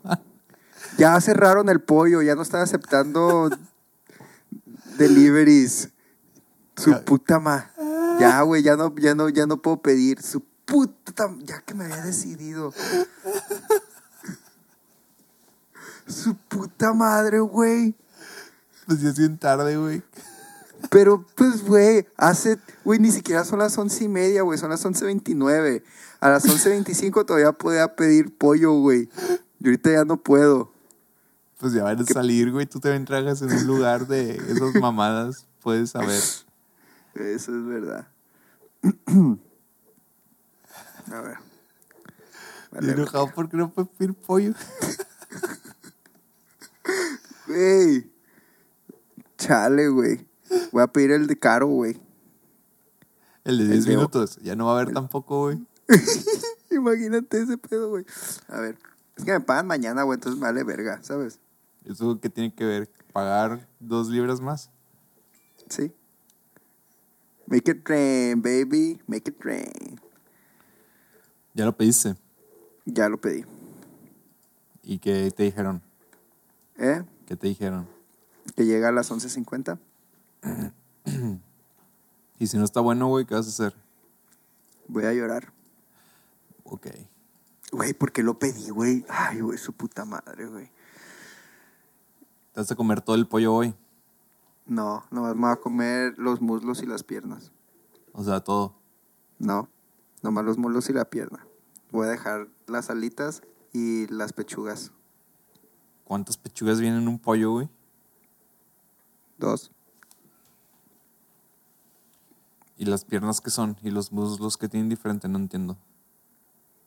Ya cerraron el pollo, ya no están aceptando deliveries. Su puta madre. Ya, güey, ya no, ya no, ya no puedo pedir. Su puta, ya que me había decidido. Su puta madre, güey. Pues ya es bien tarde, güey. Pero, pues, güey, hace, güey, ni siquiera son las once y media, güey, son las once veintinueve. A las once veinticinco todavía podía pedir pollo, güey. Y ahorita ya no puedo. Pues ya van a salir, güey. Tú también tragas en un lugar de esas mamadas. Puedes saber. Eso es verdad. A ver. Y enojado porque no puedes pedir pollo. Güey. Chale, güey. Voy a pedir el de caro, güey. El de El 10 de- minutos. Ya no va a haber tampoco, güey. [LAUGHS] Imagínate ese pedo, güey. A ver. Es que me pagan mañana, güey, entonces vale verga, ¿sabes? ¿Eso qué tiene que ver? ¿Pagar dos libras más? Sí. Make it rain, baby. Make it rain. Ya lo pediste. Ya lo pedí. ¿Y qué te dijeron? ¿Eh? ¿Qué te dijeron? Que llega a las 11.50. [CLEARS THROAT] Y si no está bueno, güey, ¿qué vas a hacer? Voy a llorar. Ok. Güey, ¿por qué lo pedí, güey? Ay, güey, su puta madre, güey. ¿Te vas a comer todo el pollo hoy? No, nomás me voy a comer los muslos y las piernas. O sea, todo. No, nomás los muslos y la pierna. Voy a dejar las alitas y las pechugas. ¿Cuántas pechugas vienen en un pollo, güey? Dos. ¿Y las piernas qué son? ¿Y los muslos que tienen diferente? No entiendo.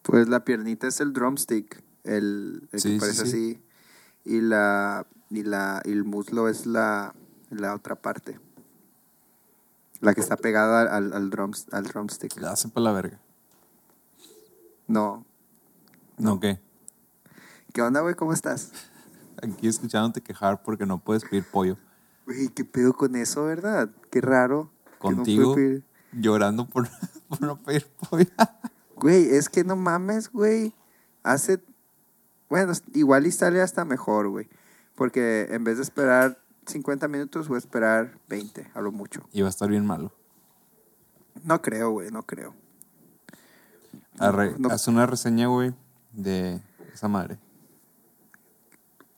Pues la piernita es el drumstick, el, el Sí, que parece sí. así. y la y la y el muslo es la, la otra parte. La que está pegada al, al, drums, al drumstick. La hacen para la verga. No. ¿No qué? ¿Qué onda, güey? ¿Cómo estás? Aquí escuchándote quejar porque no puedes pedir pollo. Güey, ¿qué pedo con eso, verdad? Qué raro. que no Contigo, pedir- llorando por, [LAUGHS] por no pedir pollo. Güey, es que no mames, güey. Hace. Bueno, igual y sale hasta mejor, güey. Porque en vez de esperar 50 minutos, voy a esperar 20, a lo mucho. Y va a estar bien malo. No creo, güey, no creo. Arre- No. Haz una reseña, güey, de esa madre.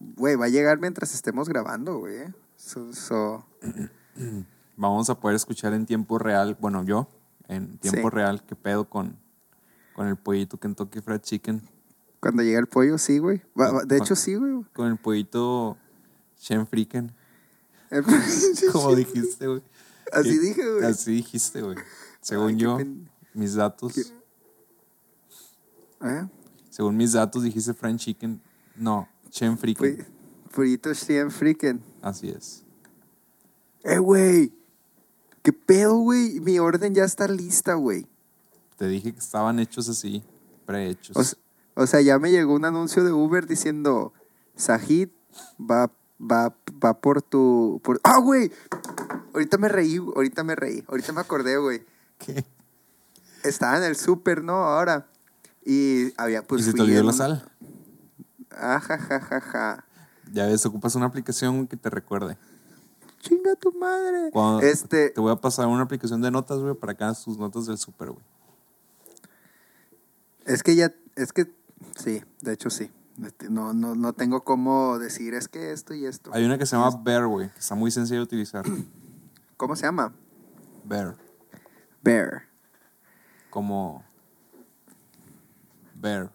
Güey, va a llegar mientras estemos grabando, güey. So- so- [CLEARS THROAT] Vamos a poder escuchar en tiempo real, bueno, yo, en tiempo Sí. real, qué pedo con, con el pollito Kentucky Fried Chicken. Cuando llega el pollo, sí, güey. De hecho, sí, güey. Con el pollito Shen Friken, El- [LAUGHS] como dijiste, güey. Así dije, güey. Así dijiste, güey. Según Ay, yo, pen- mis datos, ¿Eh? según mis datos dijiste Fried Chicken. No, Shen Friken. Pu- Pollito 100 freaking. Así es. Eh, güey. ¿Qué pedo, güey? Mi orden ya está lista, güey. Te dije que estaban hechos así, prehechos. O, sea, ya me llegó un anuncio de Uber diciendo, Sajid va, va, va por tu... Por... ¡Ah, güey! Ahorita me reí, ahorita me reí, ahorita me acordé, güey. ¿Qué? Estaba en el súper, ¿no? Ahora. Y había, pues... ¿Y se te olvidó la sal? Ah, ja, ja, ja, ja. Ya ves, ocupas una aplicación que te recuerde. Chinga tu madre. Cuando- Este, Te voy a pasar una aplicación de notas, güey, para que hagas tus notas del súper, güey. es que ya, es que, sí, de hecho sí. Este, No, no, no tengo cómo decir, es que esto y esto. Hay una que se llama Bear, güey, que está muy sencilla de utilizar. [CLEARS THROAT] ¿Cómo se llama? Bear. Bear. Como. Bear.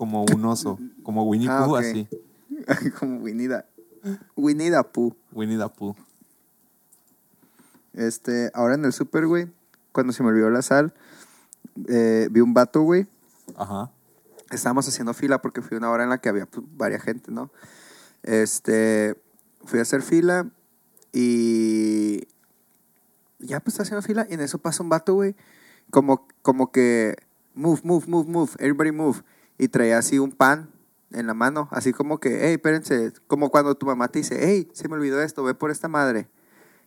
Como un oso. Como Winnie Ah, Pooh, así. [LAUGHS] Como Winnie the, Winnie the Pooh. Winnie the Pooh. Este, ahora en el super, güey, cuando se me olvidó la sal, eh, vi un vato, güey. Ajá. Estábamos haciendo fila porque fui una hora en la que había pues, varias gente, ¿no? Este, fui a hacer fila y ya pues está haciendo fila y en eso pasa un vato, güey, como, como que move, move, move, move, everybody move. Y traía así un pan en la mano, así como que, hey, espérense, como cuando tu mamá te dice, hey, se me olvidó esto, ve por esta madre.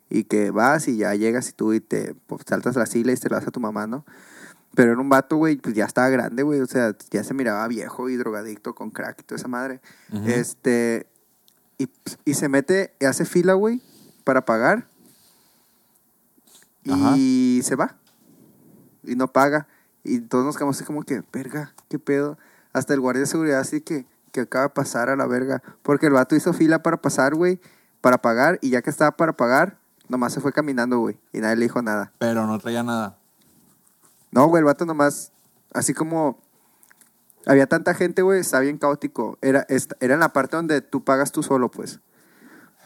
Y que vas y ya llegas y tú y te pues, saltas la silla y te la das a tu mamá, ¿no? Pero era un vato, güey, pues ya estaba grande, güey. O sea, ya se miraba viejo y drogadicto con crack y toda esa madre. Este. Y, y se mete, y hace fila, güey, para pagar. Y se va. Y no paga. Y todos nos quedamos así como que, verga, qué pedo. Hasta el guardia de seguridad así que, que acaba de pasar a la verga. Porque el vato hizo fila para pasar, güey, para pagar. Y ya que estaba para pagar, nomás se fue caminando, güey. Y nadie le dijo nada. Pero no traía nada. No, güey, el vato nomás, así como había tanta gente, güey, está bien caótico. Era, era en la parte donde tú pagas tú solo, pues.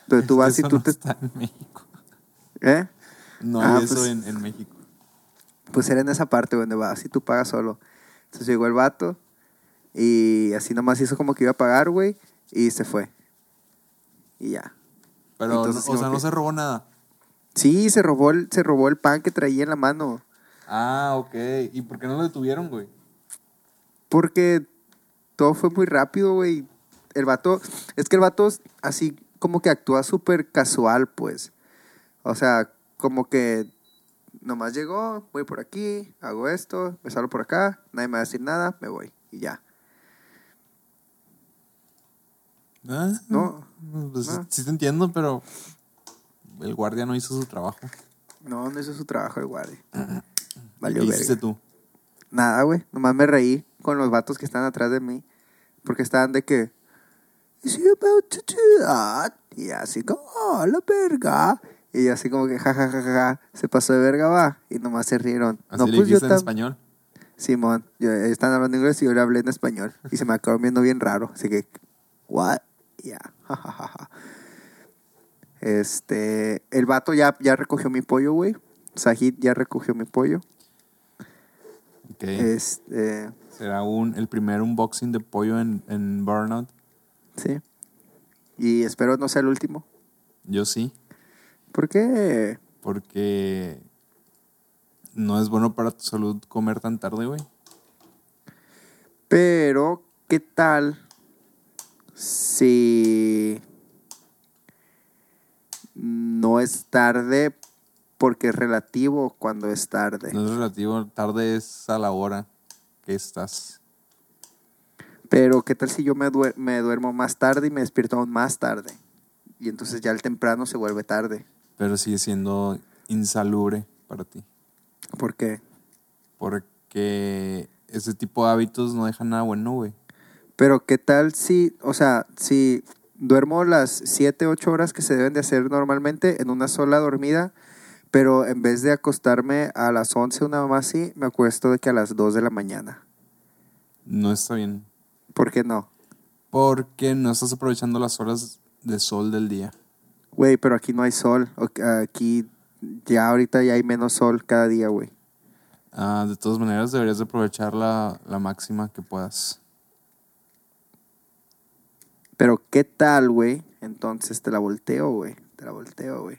Donde tú vas y eso tú no te... está en México. ¿Eh? No Ah, hay eso pues- en, en México. Pues era en esa parte donde vas y tú pagas solo. Entonces llegó el vato y así nomás hizo como que iba a pagar, güey, y se fue. Y ya. Pero, Entonces, o sea, no se robó nada. Sí, se robó el, se robó el pan que traía en la mano. Ah, ok. ¿Y por qué no lo detuvieron, güey? Porque todo fue muy rápido, güey. El vato, es que el vato así como que actúa súper casual, pues. O sea, como que nomás llegó, voy por aquí, hago esto, me salgo por acá, nadie me va a decir nada, me voy y ya. Ah, No, Pues Ah. sí te entiendo, pero el guardia no hizo su trabajo. no, no hizo su trabajo el guardia. ¿Qué Valió hiciste verga. tú? Nada, güey, nomás me reí con los vatos que están atrás de mí. Porque estaban de que, Is he about to do that? Y así como, oh, la verga. Y así como que, jajajaja, ja, ja, ja, se pasó de verga, va. Y nomás se rieron. Así no, le pues yo dijiste en español. Simón, yo, ellos están hablando inglés y yo le hablé en español. Y se me acabó viendo bien raro. Así que, what? Ya, jajajaja. Este, el vato ya, ya recogió mi pollo, güey. Sajid ya recogió mi pollo. Ok. Este, Será un, el primer unboxing de pollo en, en Burnout. Sí. Y espero no sea el último. Yo sí, ¿Por qué? porque no es bueno para tu salud comer tan tarde, güey. Pero, ¿qué tal si no es tarde porque es relativo cuando es tarde? No es relativo, tarde es a la hora que estás. Pero, ¿qué tal si yo me, duer- me duermo más tarde y me despierto aún más tarde? Y entonces ya el temprano se vuelve tarde. Pero sigue siendo insalubre para ti. ¿Por qué? Porque ese tipo de hábitos no dejan nada bueno, güey. Pero, ¿qué tal si, o sea, si duermo las 7, 8 horas que se deben de hacer normalmente en una sola dormida, pero en vez de acostarme a las 11, una más así, me acuesto de que a las 2 de la mañana? No está bien. ¿Por qué no? Porque no estás aprovechando las horas de sol del día. Güey, pero aquí no hay sol. Aquí ya ahorita ya hay menos sol cada día, güey. Ah, de todas maneras, deberías de aprovechar la, la máxima que puedas. Pero ¿qué tal, güey? Entonces te la volteo, güey. Te la volteo, güey.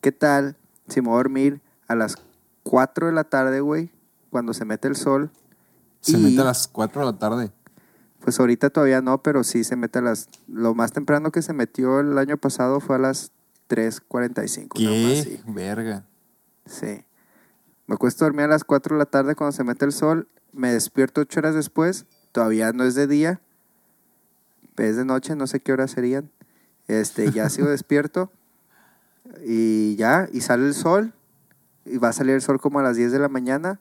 ¿Qué tal si me voy a dormir a las 4 de la tarde, güey? Cuando se mete el sol. Se Y- mete a las 4 de la tarde. Pues ahorita todavía no, pero sí se mete a las... Lo más temprano que se metió el año pasado fue a las 3.45. una mamá ¿Qué? así. Verga. Sí. Me acuesto dormir a las 4 de la tarde cuando se mete el sol. Me despierto 8 horas después. Todavía no es de día. Es de noche, no sé qué horas serían. Este, ya sigo [LAUGHS] despierto. Y ya, y sale el sol. Y va a salir el sol como a las 10 de la mañana.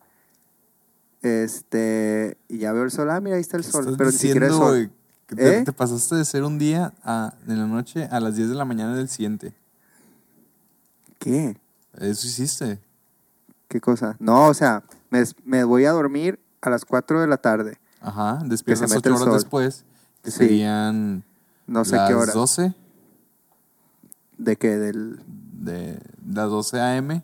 Este, y ya veo el sol. Ah, mira, ahí está el ¿Qué sol. Pero ni siquiera diciendo, sol. güey? Que te, ¿Eh? te pasaste de ser un día a, en la noche a las 10 de la mañana del siguiente. ¿Qué? Eso hiciste. ¿Qué cosa? No, o sea, me, me voy a dormir a las 4 de la tarde. Ajá, despiertas mete 8 el horas sol. después, que Sí. serían No sé las qué hora. 12, ¿De qué? Del de las 12 a.m.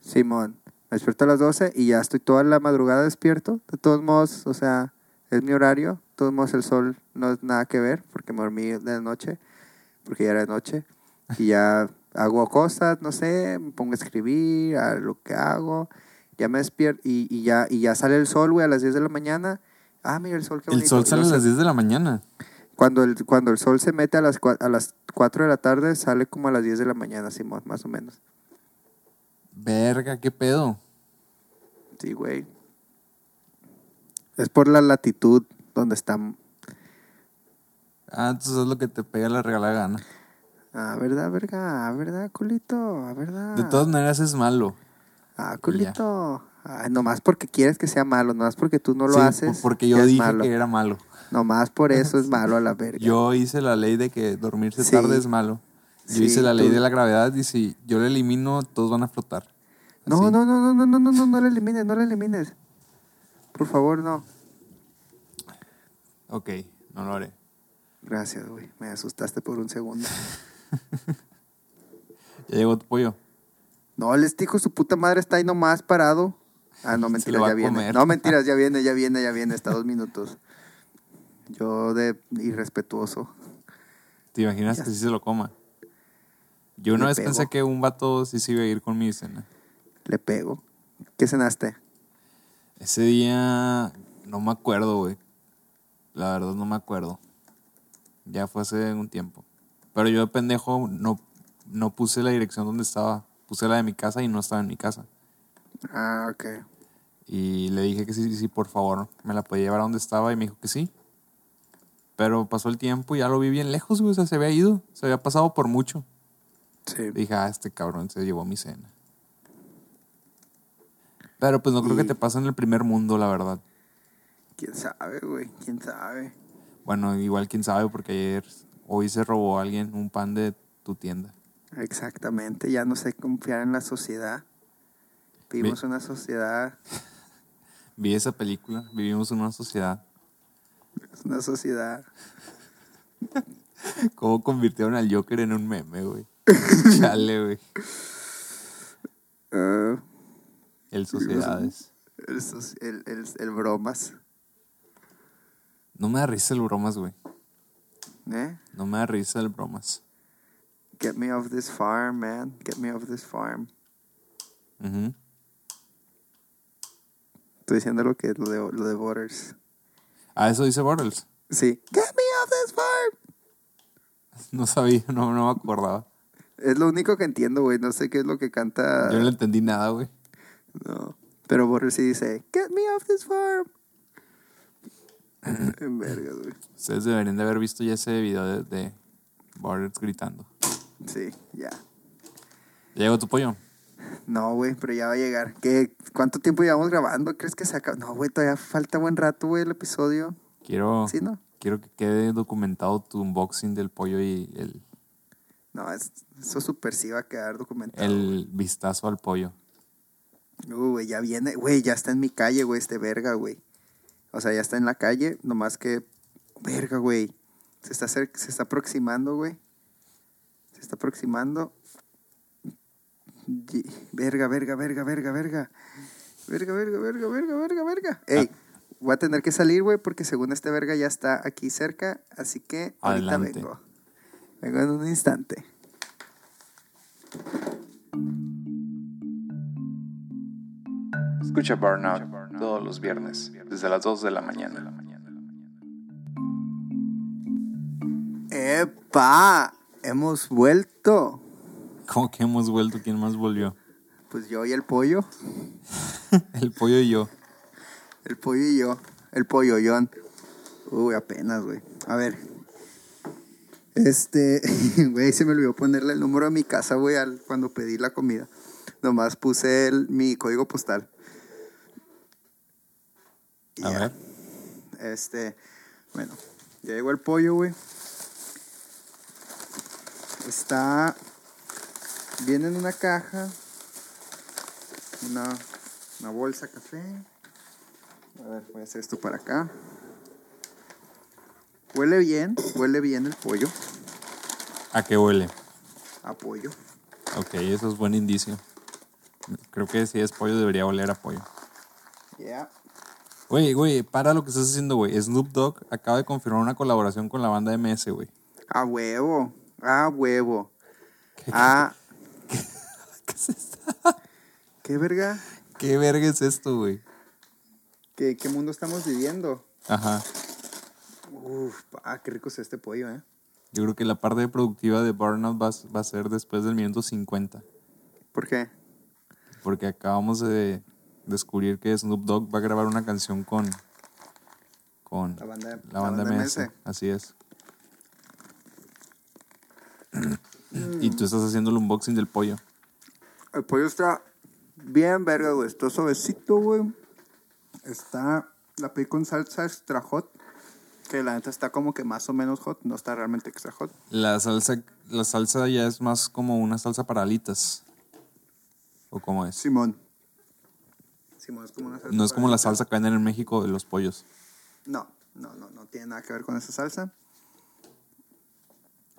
Simón. Me despierto a las 12 y ya estoy toda la madrugada despierto. De todos modos, o sea, es mi horario. De todos modos, el sol no es nada que ver porque me dormí de noche, porque ya era de noche. Y ya [LAUGHS] hago cosas, no sé, me pongo a escribir, a lo que hago. Ya me despierto y, y ya, y ya sale el sol, güey, a las 10 de la mañana. Ah, mira el sol, qué El sol sale a las se- 10 de la mañana. Cuando el, cuando el sol se mete a las, a las 4 de la tarde, sale como a las 10 de la mañana, Simón, más o menos. Verga, qué pedo. Sí, güey. Es por la latitud donde están. Ah, entonces es lo que te pega la regalada gana. Ah, ¿verdad, verga? ¿verdad, culito? ¿verdad? De todas maneras es malo. Ah, culito. Ay, nomás porque quieres que sea malo, nomás porque tú no lo Sí, haces. por- porque yo dije malo. que era malo. Nomás por eso es [LAUGHS] malo a la verga. Yo hice la ley de que dormirse Sí. tarde es malo. Yo Sí, hice la ley tú- de la gravedad y si yo la elimino, todos van a flotar. no, Así. no, no, no, no, no, no, no, no lo elimines, no lo elimines. Por favor, no. Ok, no lo haré. Gracias, güey. Me asustaste por un segundo. [LAUGHS] Ya llegó tu pollo. No, el hijo su puta madre está ahí nomás parado. Ah, no, [LAUGHS] mentiras, ya viene. comer. No, mentiras, ya viene, ya viene, ya viene. Está dos minutos. Yo de irrespetuoso. ¿Te imaginas Ya. que sí se lo coma? Yo una Le vez pego. pensé que un vato sí se iba a ir con mi cena. Le pego. ¿Qué cenaste? Ese día no me acuerdo, güey. La verdad no me acuerdo. Ya fue hace un tiempo. Pero yo de pendejo no, no puse la dirección donde estaba. Puse la de mi casa y no estaba en mi casa. Ah, ok. Y le dije que sí, sí, por favor, me la podía llevar a donde estaba y me dijo que sí. Pero pasó el tiempo y ya lo vi bien lejos, güey. O sea, se había ido. Se había pasado por mucho. Sí. Dije, ah, este cabrón se llevó mi cena. Pero pues no creo que te pase en el primer mundo, la verdad. ¿Quién sabe, güey? ¿Quién sabe? Bueno, igual quién sabe, porque ayer, hoy se robó alguien un pan de tu tienda. Exactamente. Ya no sé confiar en la sociedad. Vivimos una sociedad. [LAUGHS] Vi esa película, vivimos en una sociedad. Es una sociedad. [LAUGHS] ¿Cómo convirtieron al Joker en un meme, güey? [LAUGHS] Chale, güey. ah, El Sociedades. el, el, el, el bromas. No me da risa el bromas, güey. ¿Eh? No me da risa el bromas. Get me off this farm, man. Get me off this farm. Ujú. Estoy diciendo lo que lo de, lo de Borders. Ah, eso dice Bortles. Sí. Get me off this farm. No sabía, no, no me acordaba. Es lo único que entiendo, güey. No sé qué es lo que canta. Yo no le entendí nada, güey. No. Pero Borders sí dice, Get me off this farm. [CLEARS THROAT] en verga, güey. Ustedes deberían de haber visto ya ese video de, de gritando. Sí, ya. ¿Ya llegó tu pollo? No, güey, pero ya va a llegar. ¿Qué, ¿Cuánto tiempo llevamos grabando? ¿Crees que se acaba? No, güey, todavía falta buen rato, güey, el episodio. Quiero, ¿Sí, no? quiero que quede documentado tu unboxing del pollo y el, No, es- eso super sí va a quedar documentado. el vistazo al pollo. Uh, güey, ya viene, güey, ya está en mi calle, güey, este verga, güey. O sea, ya está en la calle, nomás que, verga, güey. Se está, acer- se está aproximando, güey. Se está aproximando. Verga, verga, verga, verga, verga. Verga, verga, verga, verga, verga, verga. Ey, voy a tener que salir, güey, porque según este verga ya está aquí cerca, así que ahorita Adelante. vengo. Vengo en un instante. Escucha Burnout todos los viernes, desde las 2 de la mañana. ¡Epa! Hemos vuelto. ¿Cómo que hemos vuelto? ¿Quién más volvió? Pues yo y el pollo. [LAUGHS] El pollo y yo. El pollo y yo. El pollo, John. Uy, apenas, güey. A ver. Este, [LAUGHS] güey, se me olvidó ponerle el número de mi casa, güey, cuando pedí la comida. Nomás puse el- mi código postal. A ver. Este, bueno, ya llegó el pollo, güey. Está, viene en una caja, una, una bolsa café. A ver, voy a hacer esto para acá. Huele bien, huele bien el pollo, ¿A qué huele? a pollo. Ok, eso es buen indicio. Creo que si es pollo debería oler a pollo. Yeah. Güey, güey, para lo que estás haciendo, güey. Snoop Dogg acaba de confirmar una colaboración con la banda MS, güey. A huevo, a huevo. A... ¿Qué es esto? [LAUGHS] ¿Qué verga? ¿Qué verga es esto, güey? ¿Qué, ¿Qué mundo estamos viviendo? Ajá. Uf, ah, qué rico es este pollo, eh. Yo creo que la parte productiva de Burnout va, a- va a ser después del minuto 50. ¿Por qué? Porque acabamos de descubrir que Snoop Dogg va a grabar una canción con. con La banda, la banda MS. Así es. [CLEARS THROAT] y tú estás haciendo el unboxing del pollo. El pollo está bien verga, güey. Está suavecito, güey. Está... La pedí con salsa extra hot. Que la neta está como que más o menos hot. No está realmente extra hot. La salsa, la salsa ya es más como una salsa para alitas. ¿O cómo es? Simón. Simón es como una salsa. No es como la salsa que venden en México de los pollos. No, no, no, no tiene nada que ver con esa salsa.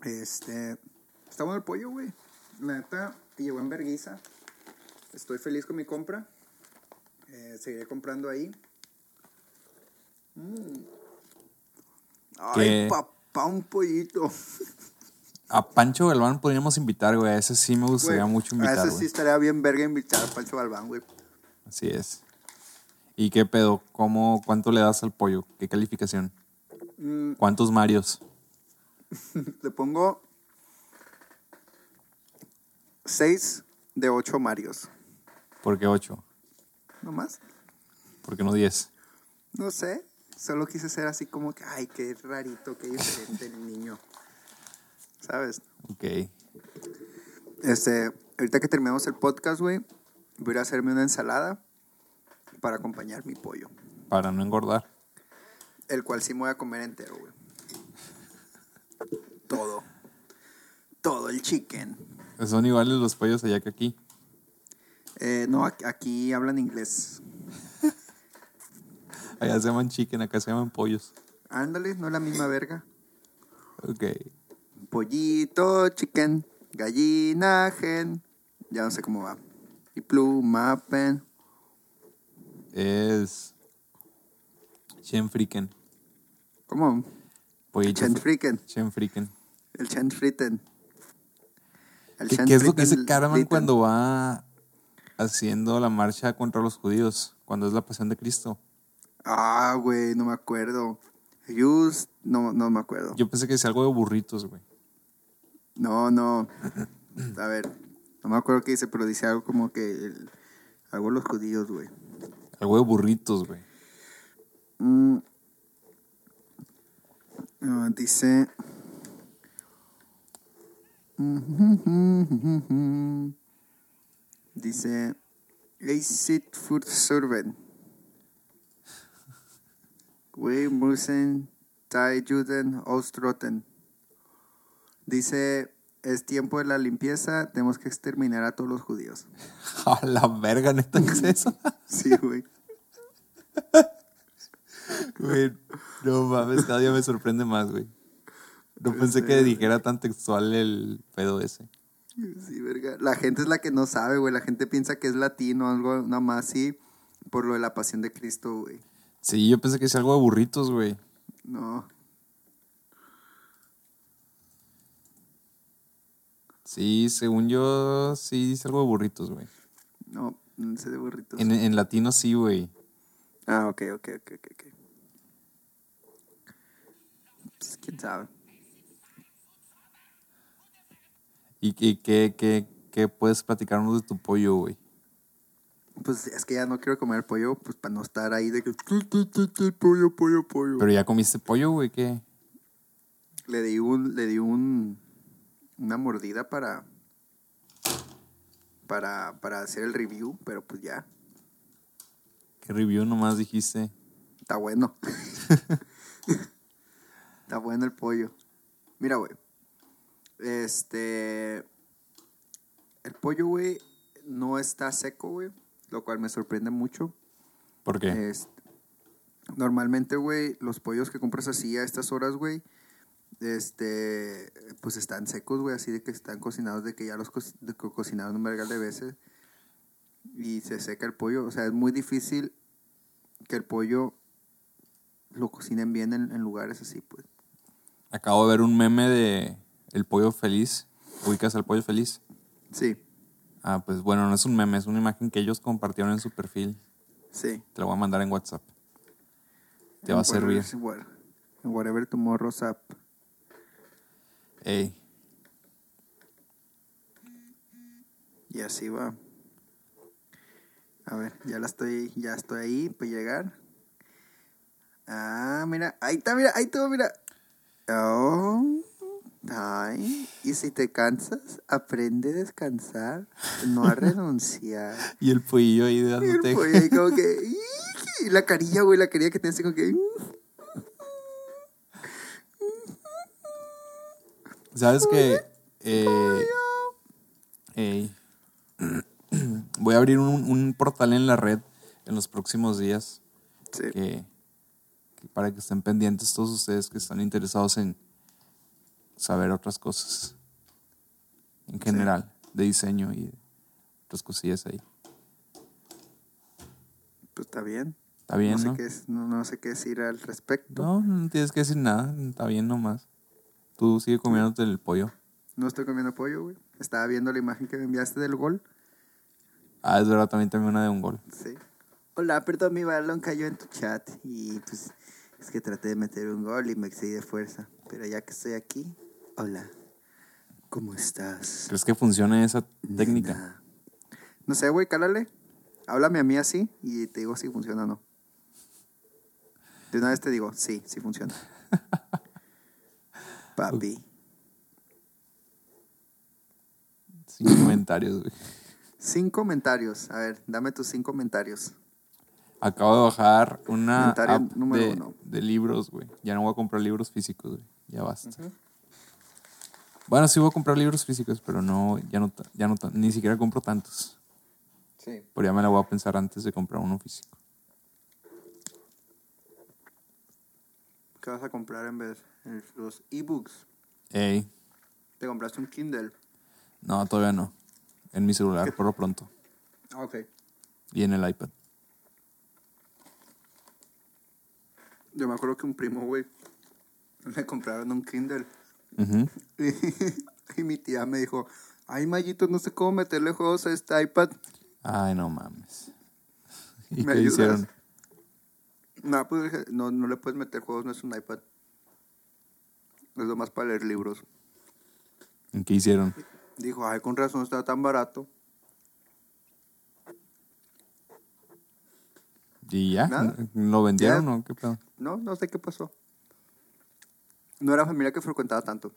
Este. Está bueno el pollo, güey. La neta, llegó en verguiza. Estoy feliz con mi compra. Eh, seguiré comprando ahí. Mm. Ay, ¿Qué? papá, un pollito. [LAUGHS] A Pancho Galván podríamos invitar, güey. A ese sí me gustaría Güey, mucho A invitar, ese güey. sí estaría bien verga invitar a Pancho Galván, güey. Así es. ¿Y qué pedo? ¿Cómo, ¿Cuánto le das al pollo? ¿Qué calificación? Mm, ¿Cuántos Marios? [LAUGHS] le pongo 6 de 8 Marios. ¿Por qué 8? ¿No más? ¿Por qué no 10? No sé, solo quise ser así como que, ay, qué rarito, qué diferente el niño. ¿Sabes? Ok. Este, ahorita que terminemos el podcast, güey, voy a ir a hacerme una ensalada para acompañar mi pollo. Para no engordar. El cual sí me voy a comer entero, güey. Todo. Todo el chicken. Son iguales los pollos allá que aquí. Eh, no, aquí, hablan inglés. [LAUGHS] Allá se llaman chicken, acá se llaman pollos. Ándale, no es la misma verga. Ok. Pollito, chicken, gallina, gen. Ya no sé cómo va. Y pluma, pen. Es. Shen Friken. ¿Cómo? Pollito. Chen Friken. Chen Friken. El Chen Fritten. El ¿Qué, qué es lo que dice Carmen Fritten. cuando va haciendo la marcha contra los judíos? Cuando es la pasión de Cristo. Ah, güey, no me acuerdo. Jesús, no, no me acuerdo. Yo pensé que decía algo de burritos, güey. No, no. A ver, no me acuerdo qué dice, pero dice algo como que el- algo de los judíos, güey. Algo de burritos, güey. Mm. Ah, dice. Dice. Acid Food Servant. We müssen die Juden austrotten. Dice. Es tiempo de la limpieza, tenemos que exterminar a todos los judíos. [LAUGHS] A la verga, neta, ¿qué es eso? [LAUGHS] Sí, güey. [LAUGHS] Güey, no mames, cada día me sorprende más, güey. No pensé que dijera tan textual el pedo ese. Sí, verga. La gente es la que no sabe, güey. La gente piensa que es latino, algo nada más así, por lo de la pasión de Cristo, güey. Sí, yo pensé que decía algo de burritos, güey. No. Sí, según yo, sí dice algo de burritos, güey. No, no sé de burritos. En, en latino sí, güey. Ah, ok, ok, ok. ok. Pues, quién sabe. ¿Y, y qué, qué, qué puedes platicarnos de tu pollo, güey? Pues es que ya no quiero comer pollo, pues para no estar ahí de que. "Tu, tu, tu, tu, Pollo, pollo, pollo. Pero ya comiste pollo, güey, ¿qué? Le di un. Le di un. Una mordida para. Para, para hacer el review, pero pues ya. ¿Qué review nomás dijiste? Está bueno. [LAUGHS] Está bueno el pollo. Mira, güey. Este. El pollo, güey, no está seco, güey. Lo cual me sorprende mucho. ¿Por qué? Este, normalmente, güey, los pollos que compras así a estas horas, güey, este, pues están secos, güey, así de que están cocinados, de que ya los co- cocinaron un vergal de veces y se seca el pollo. O sea, es muy difícil que el pollo lo cocinen bien en, en lugares así, pues. Acabo de ver un meme de el pollo feliz. ¿Ubicas al pollo feliz? Sí, Ah, pues bueno, no es un meme, es una imagen que ellos compartieron en su perfil. sí. Te la voy a mandar en WhatsApp. Te va a En servir. whatever- en Whatever tomorrow's up. Ey, Y así va. A ver, ya la estoy, ya estoy ahí para llegar. Ah, mira, ahí está, mira, ahí todo, mira. Oh, ay, y si te cansas, aprende a descansar, no a renunciar. [LAUGHS] y el pollillo ahí Y el dándote. pollo ahí como que, [LAUGHS] y la carilla, güey, la carilla que tiene así como que, ¿Sabes qué? Eh. [CLEARS THROAT] Voy a abrir un, un portal en la red en los próximos días sí, que, que para que estén pendientes todos ustedes que están interesados en saber otras cosas en general de diseño y otras cosillas ahí. pues está bien. Está bien, no, ¿no? Sé qué es- no, no sé qué decir al respecto. No, no tienes que decir nada, está bien nomás. Tú sigue comiéndote el pollo. No estoy comiendo pollo, güey. Estaba viendo la imagen que me enviaste del gol. Ah, es verdad, también también una de un gol. Sí. Hola, perdón, mi balón cayó en tu chat y pues es que traté de meter un gol y me excedí de fuerza. Pero ya que estoy aquí, hola, ¿cómo estás? ¿Crees que funcione esa técnica? Nena? No sé, güey, cálale. Háblame a mí así y te digo si funciona o no. De una vez te digo, sí, sí funciona. [LAUGHS] Papi. Sin comentarios, güey. Sin comentarios. A ver, dame tus cinco comentarios. Acabo de bajar una Comentario app número de, uno. de libros, güey. Ya no voy a comprar libros físicos, güey. Ya basta. Bueno, sí voy a comprar libros físicos, pero no, ya no, ya no, ni siquiera compro tantos. Sí. Pero ya me la voy a pensar antes de comprar uno físico. ¿Qué vas a comprar en vez? El- Los ebooks. Ey, Te compraste un Kindle. no, todavía no. En mi celular, por lo pronto. Ah, Ok. Y en el iPad. Yo me acuerdo que un primo, güey, me compraron un Kindle. Ujú. [LAUGHS] Y, mi tía me dijo, ay, Mayito, no sé cómo meterle juegos a este iPad. Ay, no mames. [LAUGHS] ¿Y ¿Me qué ayudas? hicieron? No, pues no, no le puedes meter juegos, no es un iPad. Es lo más para leer libros. ¿En qué hicieron? Dijo, ay, con razón está tan barato. ¿Y ya? Nada. ¿Lo vendieron Ya. o qué pedo? No, no sé qué pasó. No era familia que frecuentaba tanto.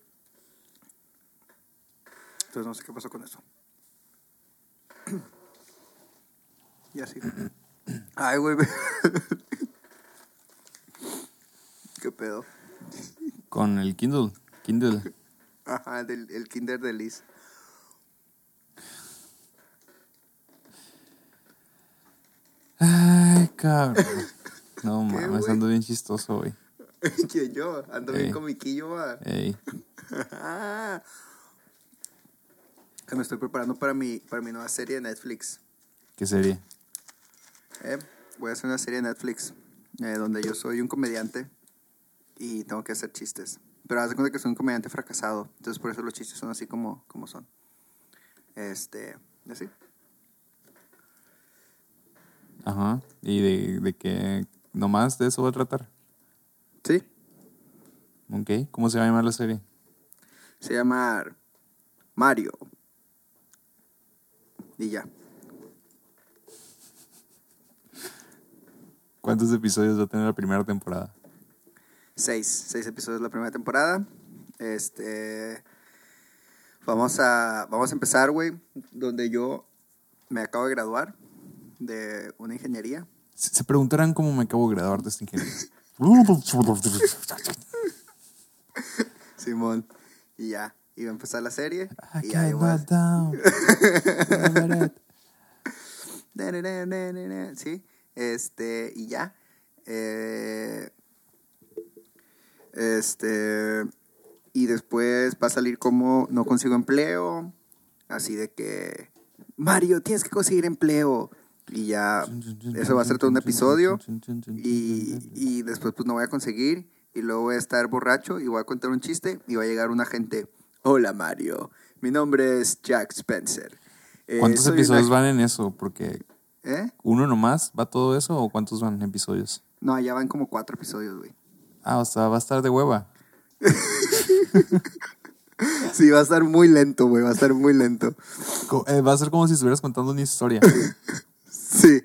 Entonces no sé qué pasó con eso. [CLEARS THROAT] Y así. Ay, güey. [LAUGHS] ¿Qué pedo? Con el Kindle. Kindle. Ajá, del, el kinder de Liz. Ay, cabrón. [LAUGHS] No ¿Qué, mames, ando bien chistoso, güey. [LAUGHS] ¿Quién yo? Ando bien comiquillo, va. Ey. [LAUGHS] Que me estoy preparando para mi, para mi nueva serie de Netflix. ¿Qué serie? Eh, voy a hacer una serie de Netflix eh, donde yo soy un comediante y tengo que hacer chistes. Pero haz de cuenta que soy un comediante fracasado. Entonces por eso los chistes son así como, como son. Este, así. Ajá. ¿Y de, de qué? ¿Nomás de eso va a tratar? Sí. Ok. ¿Cómo se va a llamar la serie? Se llama Mario. Y ya. ¿Cuántos episodios va a tener la primera temporada? Seis, seis episodios de la primera temporada. Este, vamos a, vamos a empezar, güey, donde yo me acabo de graduar de una ingeniería. Se, se preguntarán cómo me acabo de graduar de esta ingeniería. [LAUGHS] Simón. Y ya, iba a empezar la serie. I y ahí can't voy a- not down. [LAUGHS] Sí, este, y ya. Eh, este, y después va a salir como no consigo empleo. Así de que, Mario, tienes que conseguir empleo. Y ya, eso va a ser todo un episodio. Y, y después pues no voy a conseguir. Y luego voy a estar borracho y voy a contar un chiste. Y va a llegar una gente. Hola Mario, mi nombre es Jack Spencer. Eh, ¿Cuántos episodios una- van en eso? Porque ¿Eh? uno nomás va todo eso o cuántos van en episodios? No, ya van como cuatro episodios, güey. Ah, o sea, va a estar de hueva. [LAUGHS] Sí, va a estar muy lento, güey, va a estar muy lento. Eh, va a ser como si estuvieras contando una historia. [LAUGHS] Sí.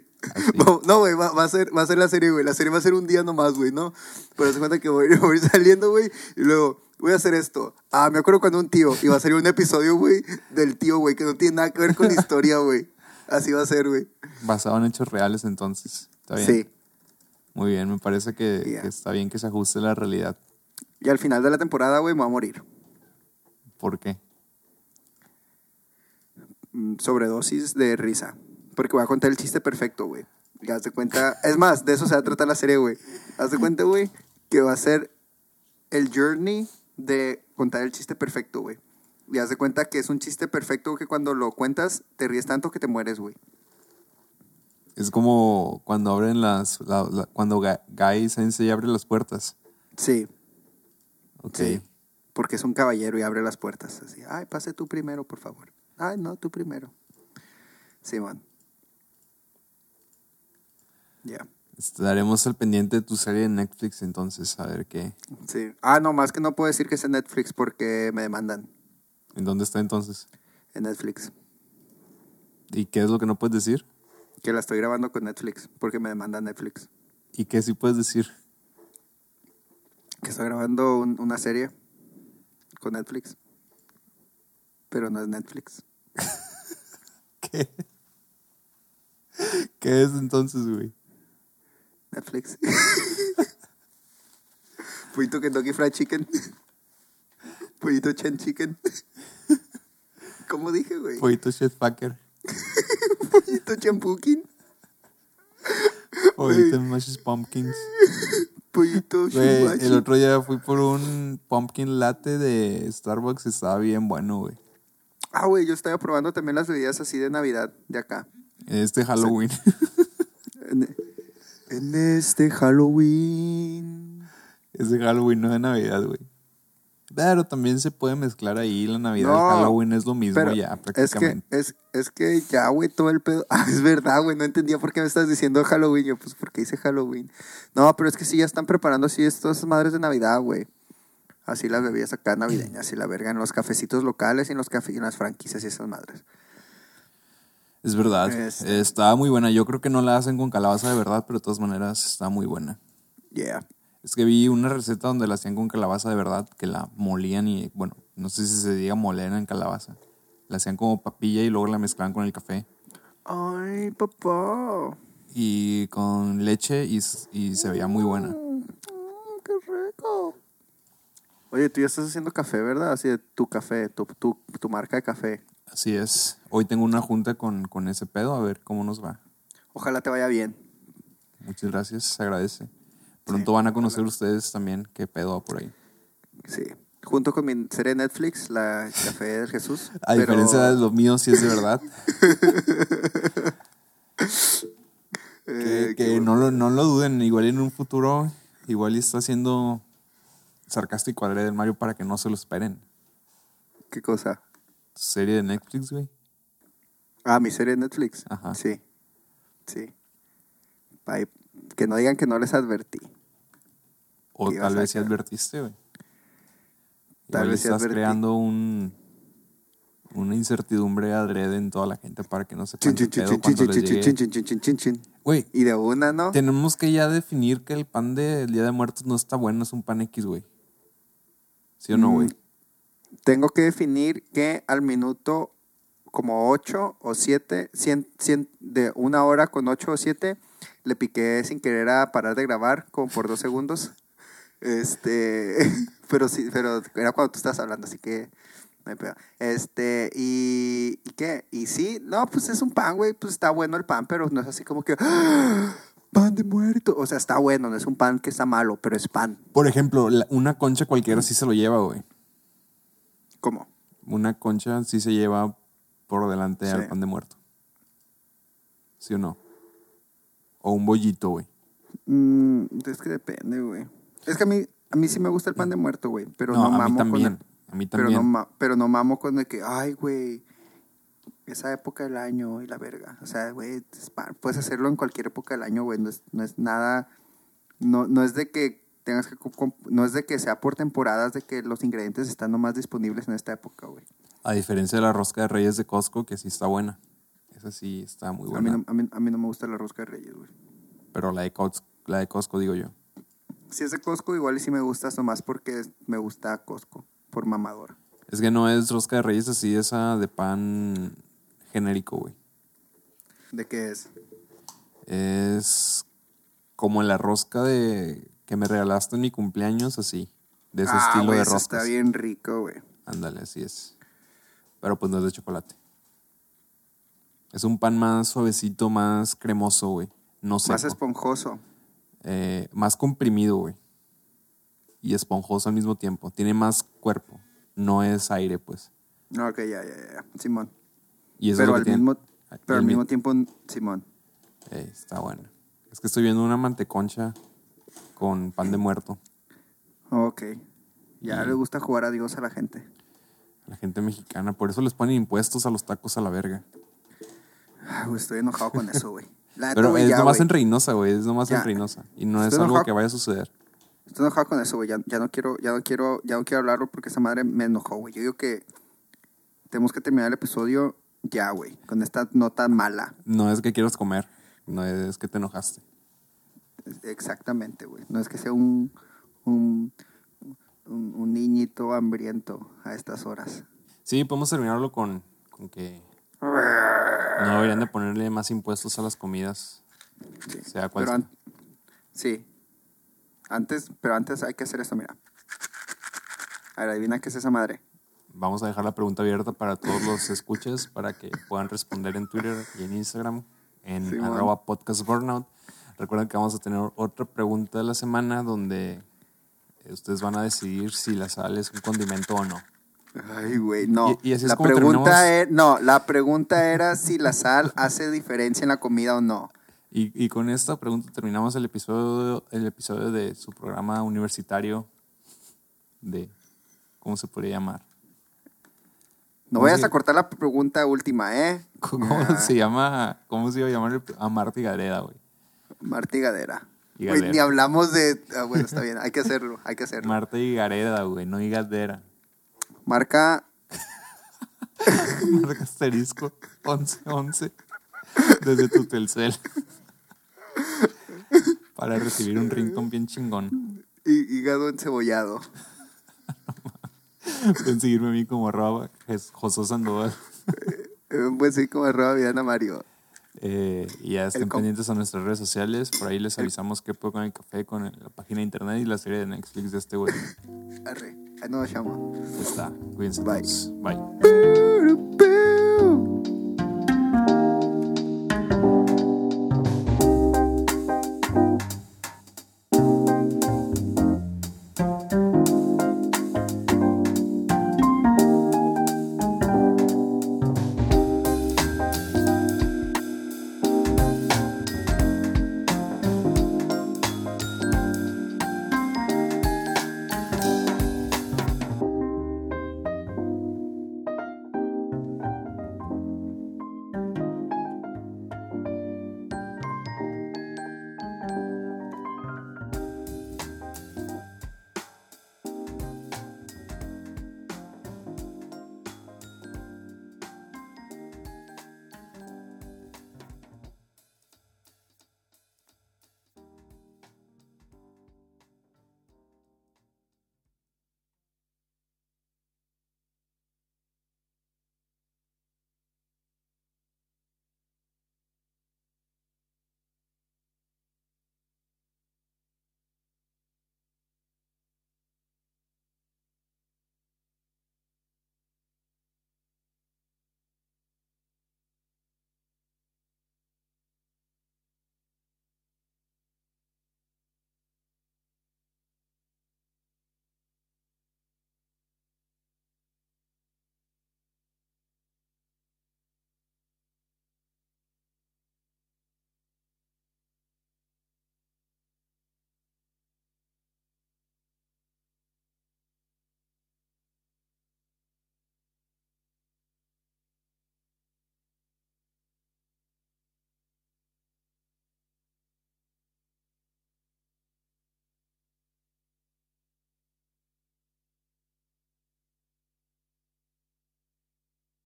No, güey, va, va a ser, va a ser la serie, güey. La serie va a ser un día nomás, güey, ¿no? Pero se cuenta que voy, [LAUGHS] voy saliendo, güey, y luego voy a hacer esto. Ah, me acuerdo cuando un tío iba a salir un episodio, güey, del tío, güey, que no tiene nada que ver con la [LAUGHS] historia, güey. Así va a ser, güey. Basado en hechos reales, entonces. Está bien. Sí. Muy bien, me parece que, está bien que se ajuste la realidad. Y al final de la temporada, güey, me voy a morir. ¿Por qué? Mm, Sobredosis de risa. Porque voy a contar el chiste perfecto, güey. Haz de cuenta. Es más, de eso se va a tratar la serie, güey. Haz de cuenta, güey, que va a ser el journey de contar el chiste perfecto, güey. Y haz de cuenta que es un chiste perfecto que cuando lo cuentas te ríes tanto que te mueres, güey. Es como cuando abren las. la- la- cuando Guy Sensei abre las puertas. Sí, Ok. sí. Porque es un caballero y abre las puertas. Así, ay, pase tú primero, por favor. Ay, no, tú primero. Simón. Ya. Estaremos al pendiente de tu serie de Netflix entonces, a ver qué. Sí. Ah, no, más que no puedo decir que es en Netflix porque me demandan ¿En dónde está entonces? en Netflix. ¿Y qué es lo que no puedes decir? Que la estoy grabando con Netflix porque me demanda Netflix. ¿Y qué sí puedes decir? Que estoy grabando un- una serie con Netflix. Pero no es Netflix. [LAUGHS] ¿Qué? ¿Qué es entonces, güey? Netflix. [LAUGHS] Pollito Kentucky Fried Chicken. [LAUGHS] Pollito Chen Chicken. [LAUGHS] ¿Cómo dije, güey? Pollito Chef Packer. Pollito Champukin. Pollito Mashed Pumpkins. Pollito el otro día fui por un pumpkin latte de Starbucks y estaba bien bueno, güey. Ah, güey, yo estaba probando también las bebidas así de Navidad de acá. Este Halloween. En, en este Halloween. Es de Halloween, no de Navidad, güey. Pero también se puede mezclar ahí la Navidad No, Halloween es lo mismo Pero ya, es que, prácticamente. es, es que ya, güey, todo el pedo. [LAUGHS] Ah, es verdad, güey, no entendía por qué me estás diciendo Halloween. Yo, pues, porque hice Halloween? No, pero es que sí, ya están preparando así estas madres de Navidad, güey. Así las bebidas acá navideñas y la verga en los cafecitos locales y en, los cafe, y en las franquicias y esas madres. Es verdad. Este- Está muy buena. Yo creo que no la hacen con calabaza de verdad, pero de todas maneras está muy buena. Yeah. Es que vi una receta donde la hacían con calabaza de verdad, que la molían y, bueno, no sé si se diga moler en calabaza. La hacían como papilla y luego la mezclaban con el café. Ay, papá. Y con leche y, se veía muy buena. Mm, qué rico. Oye, tú ya estás haciendo café, ¿verdad? Así de tu café, tu, tu, tu marca de café. Así es. Hoy tengo una junta con, con ese pedo, a ver cómo nos va. Ojalá te vaya bien. Muchas gracias, se agradece. Pronto van a conocer ustedes también qué pedo va por ahí. Sí. Junto con mi serie de Netflix, la Café del Jesús. A pero- diferencia de lo mío, sí es de verdad. [LAUGHS] Eh, que que no, lo, no lo duden, igual en un futuro, igual está siendo sarcástico al del Mario para que no se lo esperen. ¿Qué cosa? Serie de Netflix, güey. Ah, mi serie de Netflix. Ajá. Sí. Sí. Que no digan que no les advertí. O ¿Qué ibas tal vez sí advertiste, güey. Tal Igual vez estás advertí. creando un, una incertidumbre adrede en toda la gente para que no chin. Güey, Y de una, ¿no? tenemos que ya definir que el pan del Día de Muertos no está bueno, es un pan X, güey. ¿Sí o no, Mm, güey? Tengo que definir que al minuto como 8 o 7, de una hora con 8 o 7, le piqué sin querer a parar de grabar, como por dos segundos. Este, [LAUGHS] pero sí, pero era cuando tú estás hablando, así que no hay pedo. Este, y, ¿y qué? Y sí, no, pues es un pan, güey, pues está bueno el pan, pero no es así como que, ¡Ah! pan de muerto. O sea, está bueno, no es un pan que está malo, pero es pan. Por ejemplo, una concha cualquiera sí se lo lleva, güey. ¿Cómo? Una concha sí se lleva por delante Sí. al pan de muerto. ¿Sí o no? O un bollito, güey. Mm, es que depende, güey. Es que a mí, a mí sí me gusta el pan de muerto, güey. Pero no, No, a mí mamo también. con el- A mí pero, también. no, ma- pero no mamo con el que, ay, güey, esa época del año y la verga. O sea, güey, puedes hacerlo en cualquier época del año, güey. No es, no es nada. No, no es de que tengas que. No es de que sea por temporadas, de que los ingredientes están nomás disponibles en esta época, güey. A diferencia de la rosca de reyes de Costco, que sí está buena. Esa sí está muy A mí, buena. no, a, mí, a mí no me gusta la rosca de reyes, güey. Pero la de, Costco, la de Costco, digo yo. Si es de Costco, igual y sí me gusta, nomás porque me gusta Costco, por mamador. Es que no es rosca de reyes así, esa de pan genérico, güey. ¿De qué es? Es como la rosca de que me regalaste en mi cumpleaños, así. De ese Ah, estilo de roscas. Está bien rico, güey. Ándale, así es. Pero pues no es de chocolate. Es un pan más suavecito, más cremoso, güey. No seco. Más esponjoso. Eh, más comprimido, güey. Y esponjoso al mismo tiempo. Tiene más cuerpo. No es aire, pues. No, ok, ya, ya, ya. Simón. Y eso pero es al tiene. mismo, pero al mi- mismo tiempo, Simón. Eh, está bueno. Es que estoy viendo una manteconcha con pan de muerto. Ok. Ya Y- le gusta jugar a Dios a la gente. La gente mexicana. Por eso les ponen impuestos a los tacos a la verga. Ay, güey, estoy enojado con eso, güey. La Pero es ya, nomás güey. en Reynosa, güey. Es nomás Ya. en Reynosa. Y no Estoy es algo enojado. que vaya a suceder. Estoy enojado con eso, güey. Ya, ya no quiero, ya no quiero, ya no quiero hablarlo porque esa madre me enojó, güey. Yo digo que tenemos que terminar el episodio ya, güey. Con esta nota mala. No es que quieras comer. No es que te enojaste. Exactamente, güey. No es que sea un, un, un, un niñito hambriento a estas horas. Sí, podemos terminarlo con, con que no deberían de ponerle más impuestos a las comidas. Sí. Sea cual Pero sea. an- sí. Antes, pero antes hay que hacer esto, mira. A ver, adivina qué es esa madre. Vamos a dejar la pregunta abierta para todos los escuches para que puedan responder en Twitter y en Instagram en Simón. arroba podcast burnout. Recuerden que vamos a tener otra pregunta de la semana donde ustedes van a decidir si la sal es un condimento o no. Ay, güey, no. Y- y así es la como pregunta era, no, la pregunta era si la sal [LAUGHS] hace diferencia en la comida o no. Y, y con esta pregunta terminamos el episodio, el episodio de su programa universitario de, ¿cómo se podría llamar? No ¿Cómo vayas a cortar la pregunta última, ¿eh? [LAUGHS] ¿Cómo Ah, se llama? ¿Cómo se iba a llamar? A Marta y Gareda, güey. Marta y Gadera. Y Güey, ni hablamos de... ah, bueno, está bien, hay que [LAUGHS] hacerlo, hay que hacerlo. Marta y Gareda, güey, no y Gadera. Marca [LAUGHS] Marca asterisco 1111 desde tu Telcel. Para recibir un ringtone bien chingón. hí- hígado encebollado. [LAUGHS] Pueden seguirme a mí como arroba José Sandoval. Eh, Pues sí, como arroba Viana Mario. Eh, y ya estén pendientes a nuestras redes sociales. Por ahí les avisamos qué puedo con el café, con la página de internet y la serie de Netflix de este güey. [LAUGHS] Arre, ahí nos llama. Está. Cuídense Bye. todos. Bye.